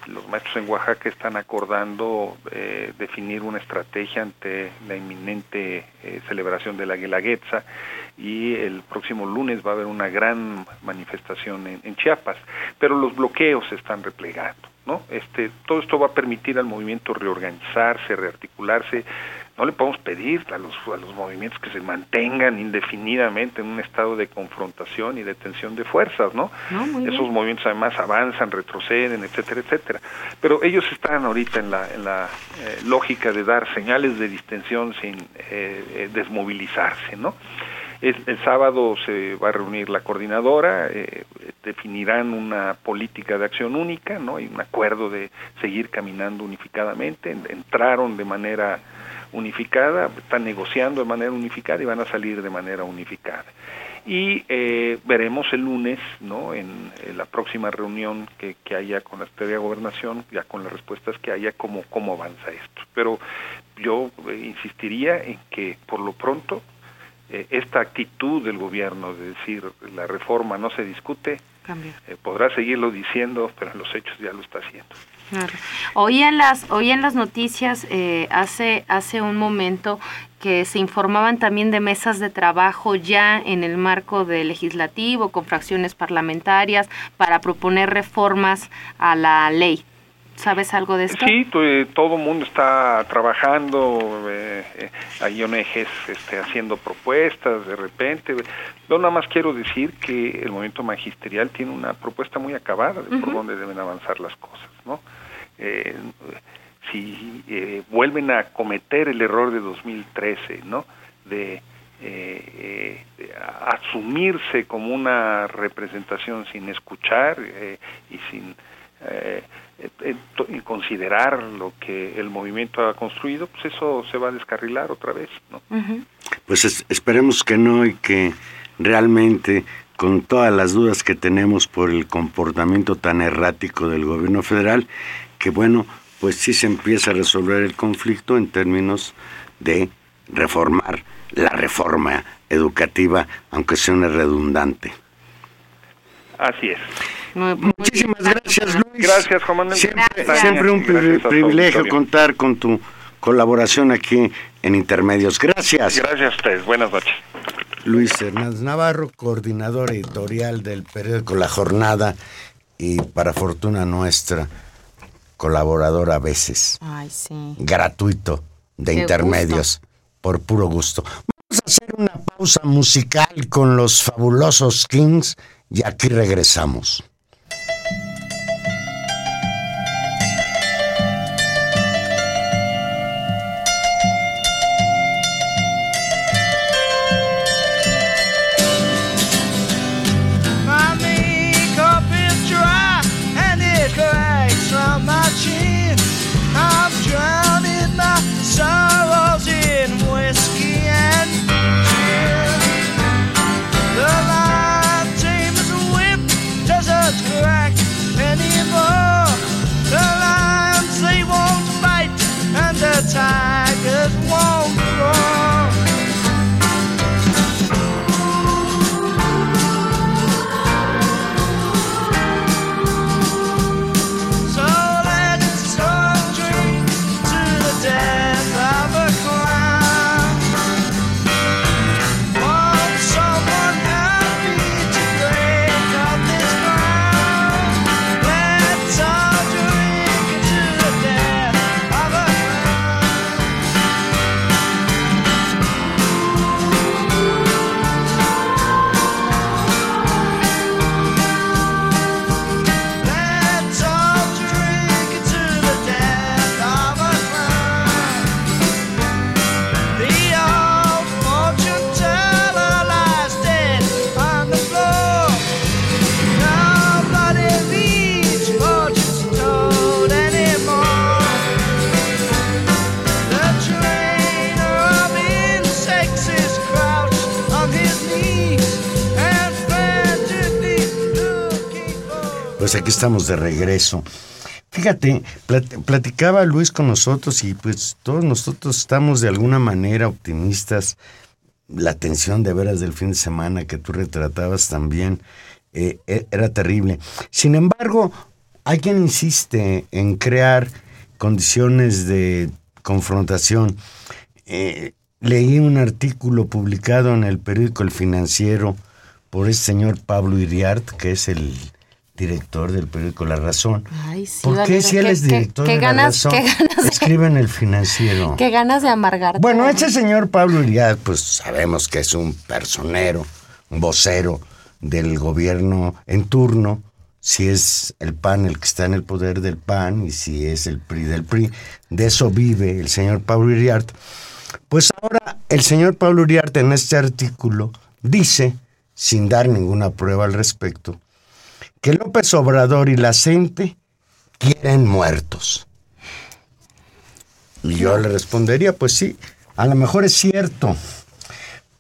S4: los maestros en Oaxaca están acordando eh, definir una estrategia ante la inminente eh, celebración de la Guelaguetza y el próximo lunes va a haber una gran manifestación en, Chiapas, pero los bloqueos se están replegando. ¿no? Este, todo esto va a permitir al movimiento reorganizarse, rearticularse, no le podemos pedir a los, a los movimientos que se mantengan indefinidamente en un estado de confrontación y de tensión de fuerzas, ¿no? Esos movimientos además avanzan, retroceden, etcétera, etcétera. Pero ellos están ahorita en la, en la eh, lógica de dar señales de distensión sin eh, eh, desmovilizarse, ¿no? El, el, sábado se va a reunir la coordinadora, definirán una política de acción única, ¿no? Hay un acuerdo de seguir caminando unificadamente, entraron de manera unificada, están negociando de manera unificada y van a salir de manera unificada. Y eh, veremos el lunes, ¿no? En, la próxima reunión que, que, haya con la Secretaría de Gobernación, ya con las respuestas que haya, cómo, cómo avanza esto. Pero yo eh, insistiría en que por lo pronto eh, esta actitud del gobierno de decir la reforma no se discute, podrá seguirlo diciendo, pero en los hechos ya lo está haciendo.
S2: Hoy en las, hoy en las noticias eh, hace, hace un momento que se informaban también de mesas de trabajo ya en el marco del legislativo con fracciones parlamentarias para proponer reformas a la ley. ¿Sabes algo de esto?
S4: Sí, eh, todo el mundo está trabajando, eh, eh, hay ONGs este, haciendo propuestas de repente. Yo nada más quiero decir que el movimiento magisterial tiene una propuesta muy acabada de por dónde deben avanzar las cosas, ¿no? Eh, si eh, vuelven a cometer el error de 2013, ¿no? De, eh, asumirse como una representación sin escuchar y sin considerar lo que el movimiento ha construido, pues eso se va a descarrilar otra vez, ¿no?
S3: Pues esperemos que no y que realmente con todas las dudas que tenemos por el comportamiento tan errático del gobierno federal, que bueno, pues sí se empieza a resolver el conflicto en términos de reformar la reforma educativa, aunque sea una redundante.
S4: Así es.
S3: Muchísimas gracias, Luis.
S4: Gracias, Juan
S3: Siempre, siempre un privilegio contar con tu colaboración aquí en Intermedios. Gracias.
S4: Gracias a ustedes. Buenas noches.
S3: Luis Hernández Navarro, coordinador editorial del periódico La Jornada y para fortuna nuestra, colaborador a veces.
S2: Ay, sí.
S3: Gratuito de intermedios, por puro gusto. Vamos a hacer una pausa musical con los fabulosos Kings y aquí regresamos. time. De regreso. Fíjate, platicaba Luis con nosotros y pues todos nosotros estamos de alguna manera optimistas. La tensión de veras del fin de semana que tú retratabas también eh, e, era terrible. Sin embargo, hay quien insiste en crear condiciones de confrontación. Eh, leí un artículo publicado en el periódico El Financiero por este señor Pablo Iriart, que es el director del periódico La Razón.
S2: Ay, sí,
S3: ¿Por qué si él es director de La Razón escribe en El Financiero?
S2: Qué ganas de amargarte.
S3: Bueno, este señor Pablo Iriart, pues sabemos que es un personero, un vocero del gobierno en turno, si es el PAN el que está en el poder del PAN y si es el PRI del PRI. De eso vive el señor Pablo Iriart. Pues ahora el señor Pablo Uriarte en este artículo dice, sin dar ninguna prueba al respecto, que López Obrador y la gente quieren muertos. Y yo le respondería, pues sí, a lo mejor es cierto,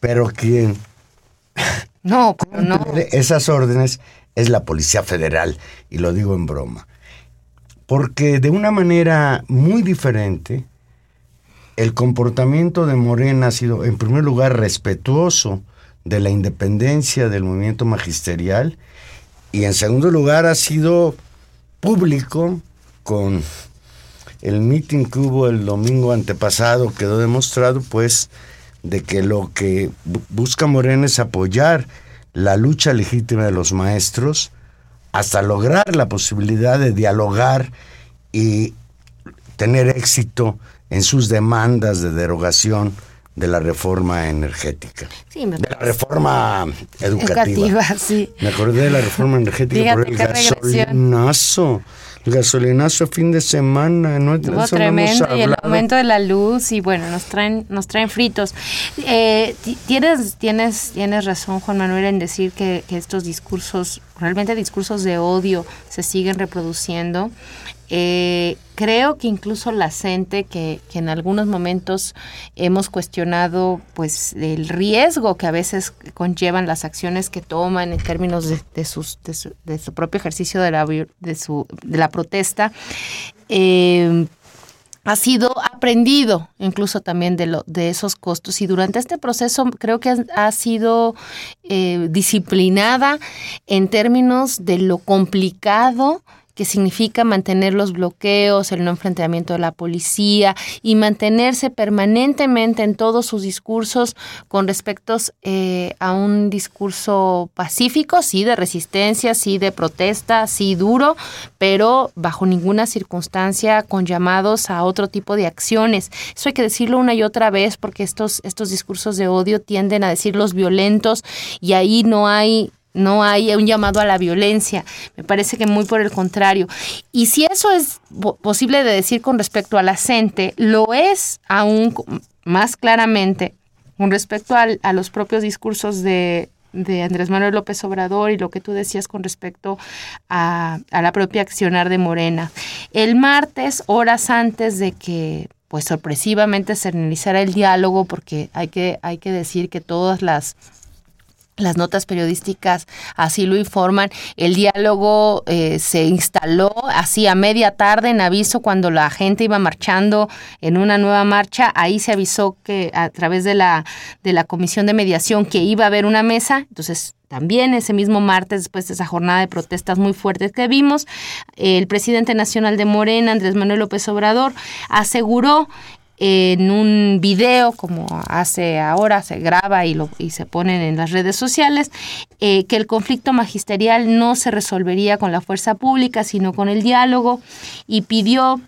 S3: pero quien
S2: no, no.
S3: esas órdenes es la Policía Federal, y lo digo en broma. Porque de una manera muy diferente, el comportamiento de Morena ha sido, en primer lugar, respetuoso de la independencia del movimiento magisterial y en segundo lugar ha sido público con el mitin que hubo el domingo antepasado. Quedó demostrado pues de que lo que busca Morena es apoyar la lucha legítima de los maestros hasta lograr la posibilidad de dialogar y tener éxito en sus demandas de derogación de la reforma energética.
S2: Sí, me
S3: de la reforma educativa.
S2: Educativa, sí.
S3: Me acordé de la reforma energética por el gasolinazo. El gasolinazo fin de semana, ¿no?
S2: Tremendo y el aumento de la luz y bueno, nos traen, nos traen fritos. Eh, tienes, tienes, tienes razón, Juan Manuel, en decir que, que estos discursos, realmente discursos de odio, se siguen reproduciendo. Eh, creo que incluso la gente que, en algunos momentos hemos cuestionado pues el riesgo que a veces conllevan las acciones que toman en términos de, su, propio ejercicio de la protesta, eh, ha sido aprendido incluso también de, lo, de esos costos. Y durante este proceso creo que ha, sido eh, disciplinada en términos de lo complicado que significa mantener los bloqueos, el no enfrentamiento de la policía y mantenerse permanentemente en todos sus discursos con respecto eh, a un discurso pacífico, sí, de resistencia, sí, de protesta, sí, duro, pero bajo ninguna circunstancia con llamados a otro tipo de acciones. Eso hay que decirlo una y otra vez porque estos, estos discursos de odio tienden a decirlos violentos y ahí no hay no hay un llamado a la violencia. Me parece que muy por el contrario. Y si eso es posible de decir con respecto a la gente, lo es aún más claramente con respecto a los propios discursos de, Andrés Manuel López Obrador y lo que tú decías con respecto a, a la propia accionar de Morena. El martes, horas antes de que pues sorpresivamente se realizara el diálogo, porque hay que, hay que decir que todas las las notas periodísticas así lo informan. El diálogo eh, se instaló así a media tarde en aviso cuando la gente iba marchando en una nueva marcha. Ahí se avisó que a través de la, de la comisión de mediación que iba a haber una mesa. Entonces, también ese mismo martes, después de esa jornada de protestas muy fuertes que vimos, el presidente nacional de Morena, Andrés Manuel López Obrador, aseguró en un video como hace ahora, se graba y, lo, y se ponen en las redes sociales, eh, que el conflicto magisterial no se resolvería con la fuerza pública, sino con el diálogo, y pidió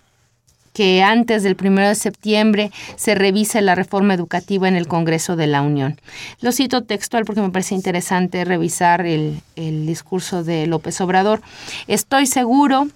S2: que antes del 1 de septiembre se revise la reforma educativa en el Congreso de la Unión. Lo cito textual porque me parece interesante revisar el, el discurso de López Obrador. Estoy seguro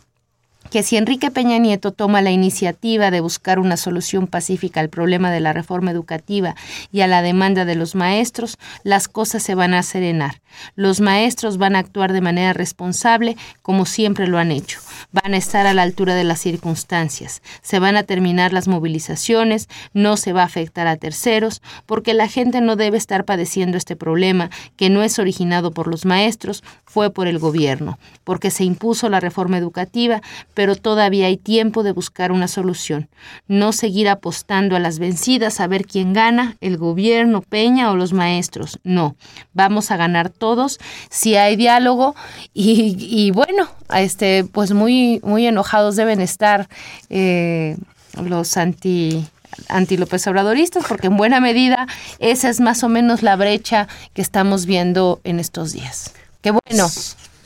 S2: que si Enrique Peña Nieto toma la iniciativa de buscar una solución pacífica al problema de la reforma educativa y a la demanda de los maestros, las cosas se van a serenar. Los maestros van a actuar de manera responsable como siempre lo han hecho. Van a estar a la altura de las circunstancias. Se van a terminar las movilizaciones, no se va a afectar a terceros, porque la gente no debe estar padeciendo este problema que no es originado por los maestros, fue por el gobierno, porque se impuso la reforma educativa, pero todavía hay tiempo de buscar una solución. No seguir apostando a las vencidas a ver quién gana, el gobierno, Peña o los maestros. No, vamos a ganar todos si hay diálogo y, bueno, este, pues muy, muy enojados deben estar eh, los anti anti López Obradoristas, porque en buena medida esa es más o menos la brecha que estamos viendo en estos días. Qué bueno.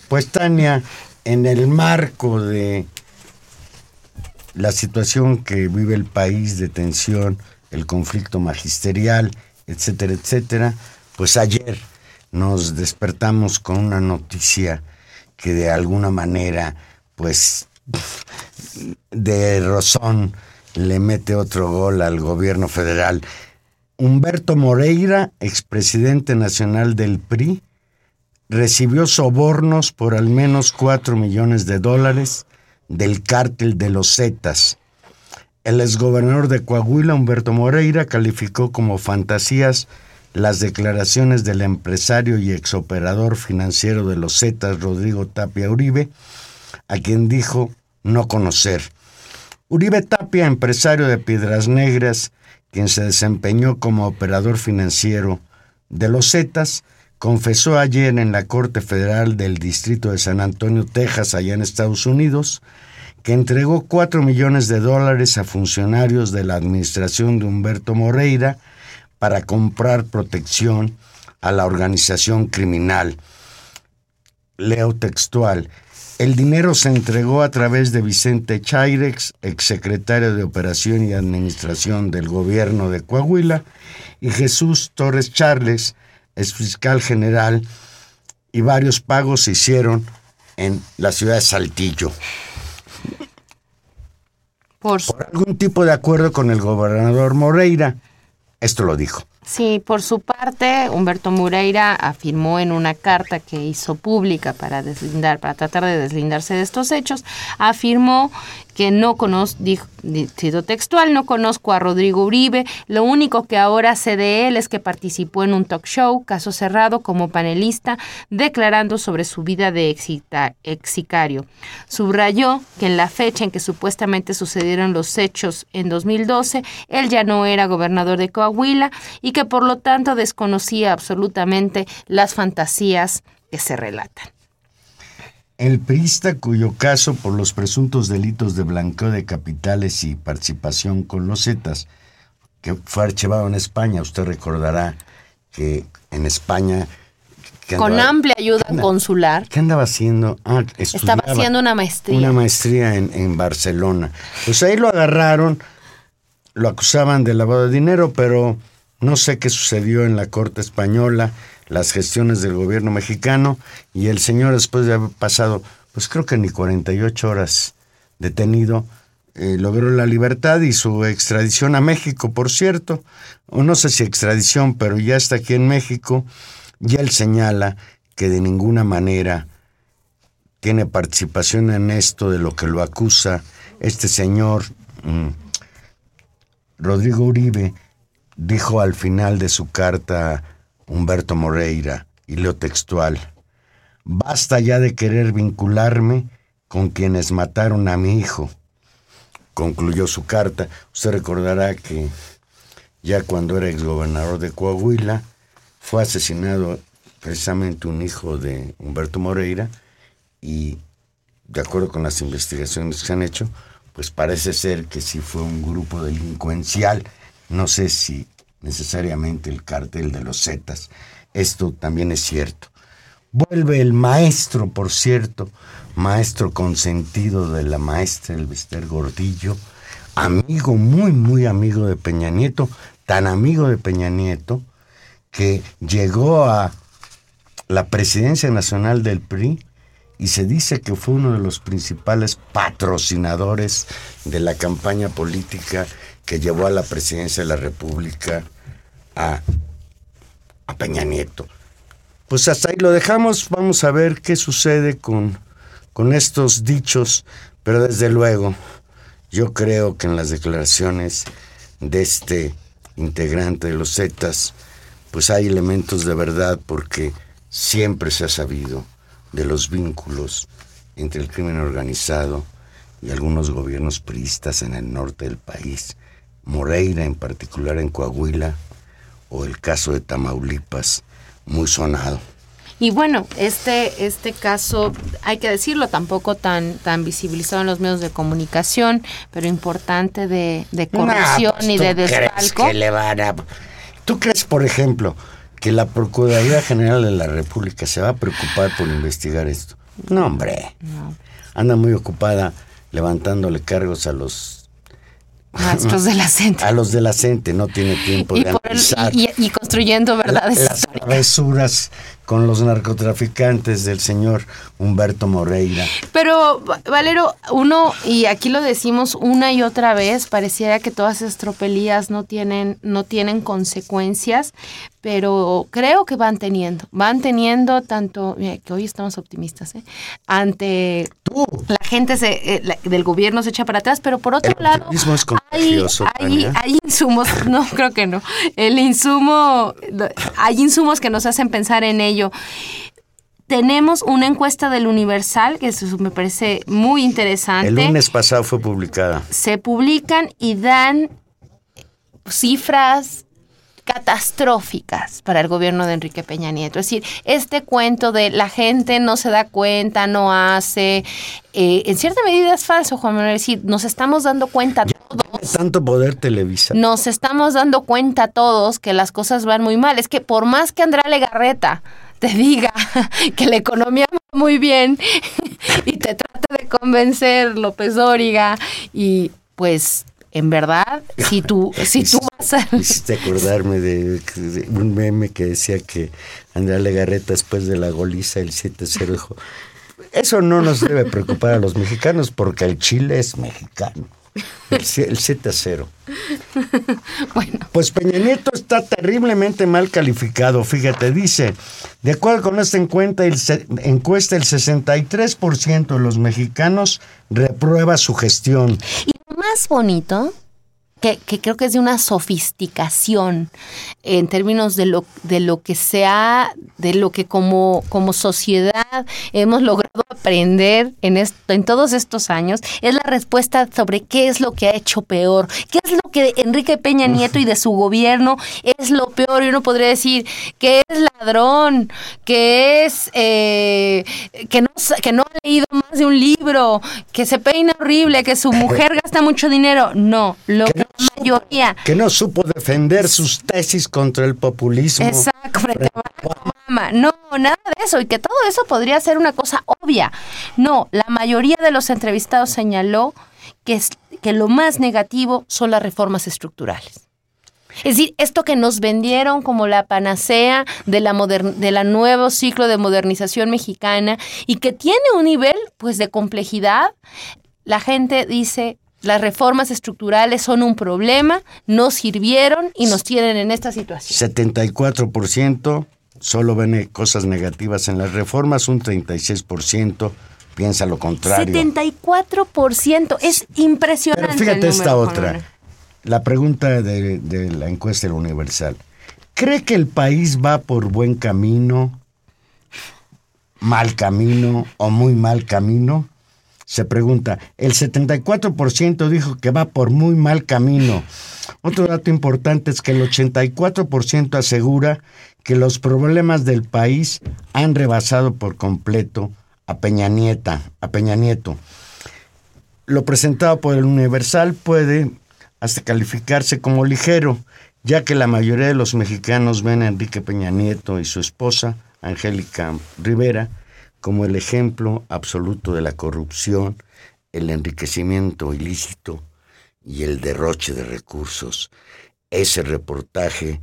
S3: Pues Tania, en el marco de la situación que vive el país de tensión, el conflicto magisterial, etcétera, etcétera, pues ayer nos despertamos con una noticia que de alguna manera, pues, de rozón le mete otro gol al gobierno federal. Humberto Moreira, expresidente nacional del PRI, recibió sobornos por al menos cuatro millones de dólares del cártel de los Zetas. El exgobernador de Coahuila, Humberto Moreira, calificó como fantasías las declaraciones del empresario y exoperador financiero de los Zetas, Rodrigo Tapia Uribe, a quien dijo no conocer. Uribe Tapia, empresario de Piedras Negras, quien se desempeñó como operador financiero de los Zetas, confesó ayer en la Corte Federal del Distrito de San Antonio, Texas, allá en Estados Unidos, que entregó cuatro millones de dólares a funcionarios de la administración de Humberto Moreira para comprar protección a la organización criminal. Leo textual. El dinero se entregó a través de Vicente Chairex, exsecretario de Operación y Administración del Gobierno de Coahuila, y Jesús Torres Charles, ex fiscal general, y varios pagos se hicieron en la ciudad de Saltillo. Por, Por algún tipo de acuerdo con el gobernador Moreira. Esto lo dijo.
S2: Sí, por su parte, Humberto Moreira afirmó en una carta que hizo pública para deslindar, para tratar de deslindarse de estos hechos, afirmó que no conozco, dijo, textual, no conozco a Rodrigo Uribe, lo único que ahora sé de él es que participó en un talk show, caso cerrado, como panelista, declarando sobre su vida de ex sicario. Subrayó que en la fecha en que supuestamente sucedieron los hechos en 2012, él ya no era gobernador de Coahuila y que por lo tanto desconocía absolutamente las fantasías que se relatan.
S3: El priista cuyo caso por los presuntos delitos de blanqueo de capitales y participación con los Zetas, que fue archivado en España, usted recordará que en España...
S2: con amplia ayuda consular.
S3: ¿Qué andaba haciendo?
S2: Ah, Estaba haciendo una maestría.
S3: Una maestría en, en Barcelona. Pues ahí lo agarraron, lo acusaban de lavado de dinero, pero no sé qué sucedió en la Corte Española las gestiones del gobierno mexicano y el señor después de haber pasado, pues creo que ni 48 horas detenido, eh, logró la libertad y su extradición a México, por cierto, o no sé si extradición, pero ya está aquí en México, y él señala que de ninguna manera tiene participación en esto de lo que lo acusa este señor mm, Rodrigo Uribe, dijo al final de su carta Humberto Moreira, leo textual. Basta ya de querer vincularme con quienes mataron a mi hijo. Concluyó su carta. Usted recordará que ya cuando era exgobernador de Coahuila, fue asesinado precisamente un hijo de Humberto Moreira y de acuerdo con las investigaciones que se han hecho, pues parece ser que sí fue un grupo delincuencial, no sé si necesariamente el cartel de los Zetas. Esto también es cierto. Vuelve el maestro, por cierto, maestro consentido de la maestra Elvester Gordillo, amigo, muy, muy amigo de Peña Nieto, tan amigo de Peña Nieto, que llegó a la presidencia nacional del PRI y se dice que fue uno de los principales patrocinadores de la campaña política que llevó a la presidencia de la República a, Peña Nieto. Pues hasta ahí lo dejamos, vamos a ver qué sucede con, con estos dichos, Pero desde luego, yo creo que en las declaraciones de este integrante de los Zetas, pues hay elementos de verdad porque siempre se ha sabido de los vínculos entre el crimen organizado y algunos gobiernos priistas en el norte del país, Moreira en particular en Coahuila, o el caso de Tamaulipas, muy sonado.
S2: Y bueno, este, este caso, hay que decirlo, tampoco tan, tan visibilizado en los medios de comunicación, pero importante de, de corrupción
S3: pues,
S2: y
S3: ¿tú
S2: de desfalco.
S3: que le van a- ¿Tú crees, por ejemplo, que la Procuraduría General de la República se va a preocupar por investigar esto? No, hombre. Anda muy ocupada levantándole cargos a los
S2: Maestros de la CENTE.
S3: a los de la CENTE, no tiene tiempo
S2: Y,
S3: de
S2: por el-
S3: analizar
S2: y- y construyendo verdades
S3: las
S2: históricas.
S3: travesuras con los narcotraficantes del señor Humberto Moreira.
S2: Pero, Va- Valero, uno, y aquí lo decimos una y otra vez, pareciera que todas esas tropelías no tienen, no tienen consecuencias, pero creo que van teniendo, van teniendo tanto, mira, que hoy estamos optimistas, ¿eh? ante
S3: Tú,
S2: la gente se, eh, la- del gobierno se echa para atrás, pero por otro
S3: El
S2: lado,
S3: es
S2: hay, hay,
S3: Tania.
S2: hay insumos, no, creo que no, el insumo, hay insumos que nos hacen pensar en ello. Tenemos una encuesta del Universal, que eso me parece muy interesante.
S3: el lunes pasado fue publicada.
S2: Se publican y dan cifras catastróficas para el gobierno de Enrique Peña Nieto. Es decir, este cuento de la gente no se da cuenta, no hace, eh, en cierta medida es falso, Juan Manuel. Es decir, nos estamos dando cuenta todos
S3: Tanto poder Televisa.
S2: nos estamos dando cuenta todos que las cosas van muy mal. Es que por más que Andrea Legarreta te diga que la economía va muy bien y te trate de convencer López Dóriga y pues en verdad si tú si tú vas a
S3: Hiciste acordarme de, de un meme que decía que Andrea Legarreta después de la goliza el 7-0 dijo, eso no nos debe preocupar a los mexicanos porque el Chile es mexicano. El, el 7-0.
S2: bueno
S3: Pues Peña Nieto está terriblemente mal calificado, fíjate, dice, de acuerdo con esta encuesta, el, encuesta, el 63% de los mexicanos reprueba su gestión.
S2: Y lo más bonito, que, que creo que es de una sofisticación en términos de lo, de lo que se ha, de lo que como, como sociedad hemos logrado aprender en, esto, en todos estos años, es la respuesta sobre qué es lo que ha hecho peor, qué es lo que Enrique Peña Nieto y de su gobierno es lo peor. Y uno podría decir que es ladrón, que es eh, que, no, que no ha leído más de un libro, que se peina horrible, que su mujer gasta mucho dinero. No, lo que la mayoría.
S3: Que no supo defender sus tesis contra el populismo.
S2: Exacto, frente a Obama. No, nada de eso. Y que todo eso podría ser una cosa obvia. No, la mayoría de los entrevistados señaló que, es, que lo más negativo son las reformas estructurales. Es decir, esto que nos vendieron como la panacea de la, nuevo ciclo de modernización mexicana y que tiene un nivel pues de complejidad, la gente dice las reformas estructurales son un problema, no sirvieron y nos tienen en esta situación.
S3: 74% solo ven eh, cosas negativas en las reformas, un 36% piensa lo contrario.
S2: 74%, es impresionante.
S3: Pero fíjate
S2: el
S3: esta otra. La pregunta de, de la encuesta del Universal. ¿Cree que el país va por buen camino, mal camino o muy mal camino? Se pregunta. El 74% dijo que va por muy mal camino. Otro dato importante es que el 84% asegura que los problemas del país han rebasado por completo a Peña Nieta, a Peña Nieto. Lo presentado por el Universal puede hasta calificarse como ligero, ya que la mayoría de los mexicanos ven a Enrique Peña Nieto y su esposa, Angélica Rivera, como el ejemplo absoluto de la corrupción, el enriquecimiento ilícito y el derroche de recursos. Ese reportaje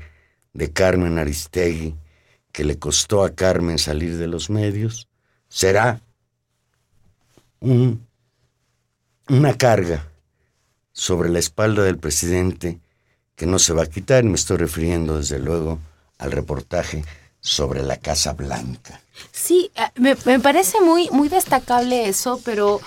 S3: de Carmen Aristegui, que le costó a Carmen salir de los medios, será un una carga sobre la espalda del presidente que no se va a quitar, me estoy refiriendo desde luego al reportaje sobre la Casa Blanca.
S2: Sí, eh, me, me parece muy, muy destacable eso, pero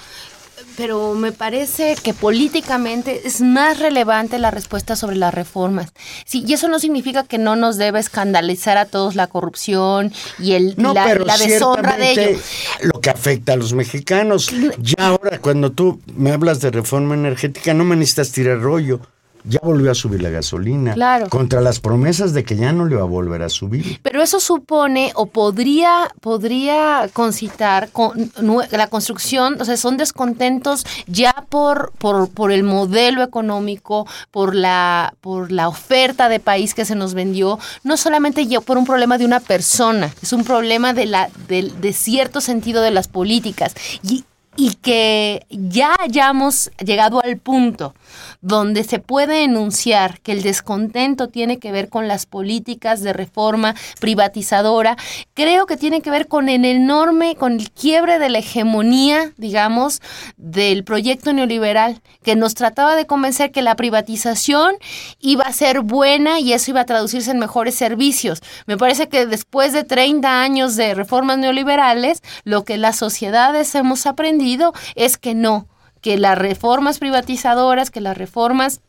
S2: pero me parece que políticamente es más relevante la respuesta sobre las reformas. Sí, y eso no significa que no nos debe escandalizar a todos la corrupción y el,
S3: No,
S2: la,
S3: pero
S2: la deshonra de ellos.
S3: Lo que afecta a los mexicanos. Ya ahora, cuando tú me hablas de reforma energética, no me necesitas tirar rollo. Ya volvió a subir la gasolina.
S2: Claro.
S3: Contra las promesas de que ya no le va a volver a subir.
S2: Pero eso supone o podría, podría concitar con la construcción, o sea, son descontentos ya por, por, por el modelo económico, por la, por la oferta de país que se nos vendió, no solamente ya por un problema de una persona, es un problema de, la, de, de cierto sentido de las políticas. Y, y que ya hayamos llegado al punto donde se puede enunciar que el descontento tiene que ver con las políticas de reforma privatizadora, creo que tiene que ver con el enorme, con el quiebre de la hegemonía, digamos, del proyecto neoliberal, que nos trataba de convencer que la privatización iba a ser buena y eso iba a traducirse en mejores servicios. Me parece que después de 30 años de reformas neoliberales, lo que las sociedades hemos aprendido es que no, que las reformas privatizadoras, que las reformas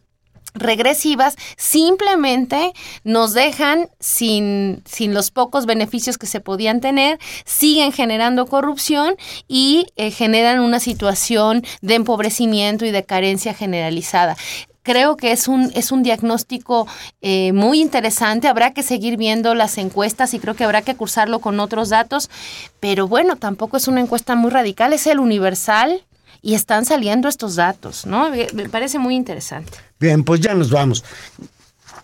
S2: regresivas simplemente nos dejan sin, sin los pocos beneficios que se podían tener, siguen generando corrupción y eh, generan una situación de empobrecimiento y de carencia generalizada. Creo que es un, es un diagnóstico eh, muy interesante. Habrá que seguir viendo las encuestas y creo que habrá que cursarlo con otros datos. Pero bueno, tampoco es una encuesta muy radical, es el universal y están saliendo estos datos, ¿no? Me parece muy interesante.
S3: Bien, pues ya nos vamos.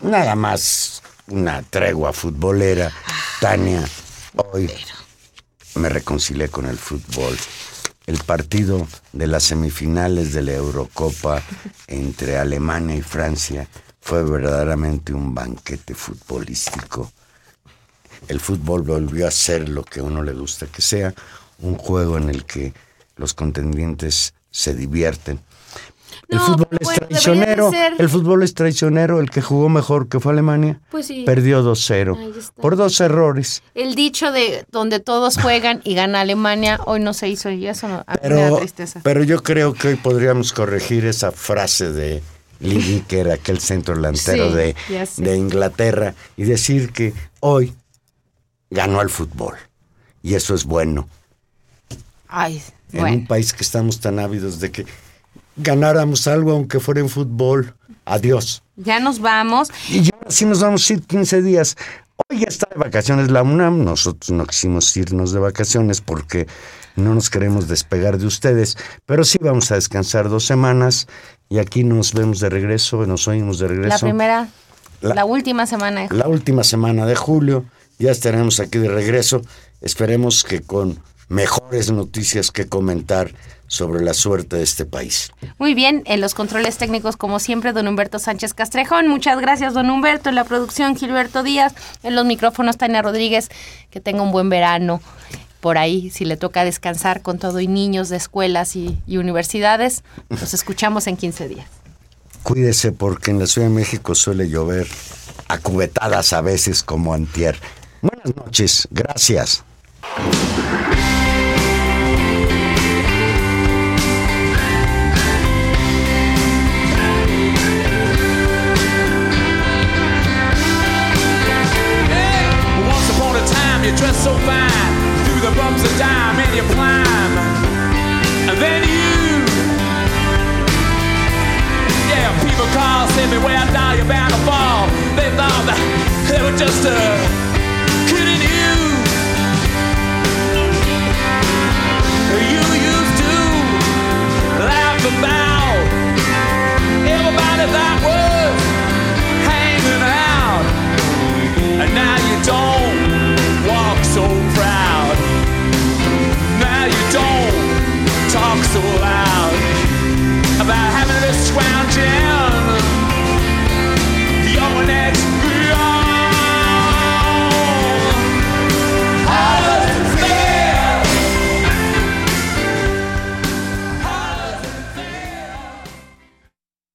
S3: Nada más una tregua futbolera. Tania, hoy me reconcilié con el fútbol. El partido de las semifinales de la Eurocopa entre Alemania y Francia fue verdaderamente un banquete futbolístico. El fútbol volvió a ser lo que a uno le gusta que sea, un juego en el que los contendientes se divierten. El fútbol es
S2: de
S3: traicionero, el fútbol es traicionero, el que jugó mejor que fue Alemania,
S2: Pues sí.
S3: perdió
S2: Ahí
S3: 2-0
S2: está.
S3: por dos errores.
S2: El dicho de donde todos juegan y gana Alemania, hoy no se hizo y eso no, me da
S3: Pero,
S2: tristeza.
S3: pero yo creo que hoy podríamos corregir esa frase de Lineker, aquel centro delantero
S2: Sí,
S3: de, de Inglaterra, y decir que hoy ganó al fútbol. Y eso es bueno.
S2: Ay,
S3: En un país que estamos tan ávidos de que ganáramos algo, aunque fuera en fútbol. Adiós.
S2: Ya nos vamos.
S3: Y ya sí nos vamos a ir 15 días. Hoy ya está de vacaciones la UNAM. Nosotros no quisimos irnos de vacaciones porque no nos queremos despegar de ustedes. Pero sí vamos a descansar dos semanas y aquí nos vemos de regreso, nos oímos de regreso.
S2: La primera,
S3: La-
S2: la, última semana de
S3: La última semana de julio. Ya estaremos aquí de regreso. Esperemos que con mejores noticias que comentar sobre la suerte de este país.
S2: Muy bien, en los controles técnicos, como siempre, don Humberto Sánchez Castrejón. Muchas gracias, don Humberto. En la producción, Gilberto Díaz. En los micrófonos, Tania Rodríguez. Que tenga un buen verano. Por ahí, si le toca descansar con todo y niños de escuelas y, y universidades, nos escuchamos en 15 días.
S3: Cuídese porque en la Ciudad de México suele llover a cubetadas a veces como antier. Buenas noches, gracias.
S5: just a kid in you. You used to laugh about everybody that was hanging out, and now you don't walk so proud. Now you don't talk so loud about having this scrounging.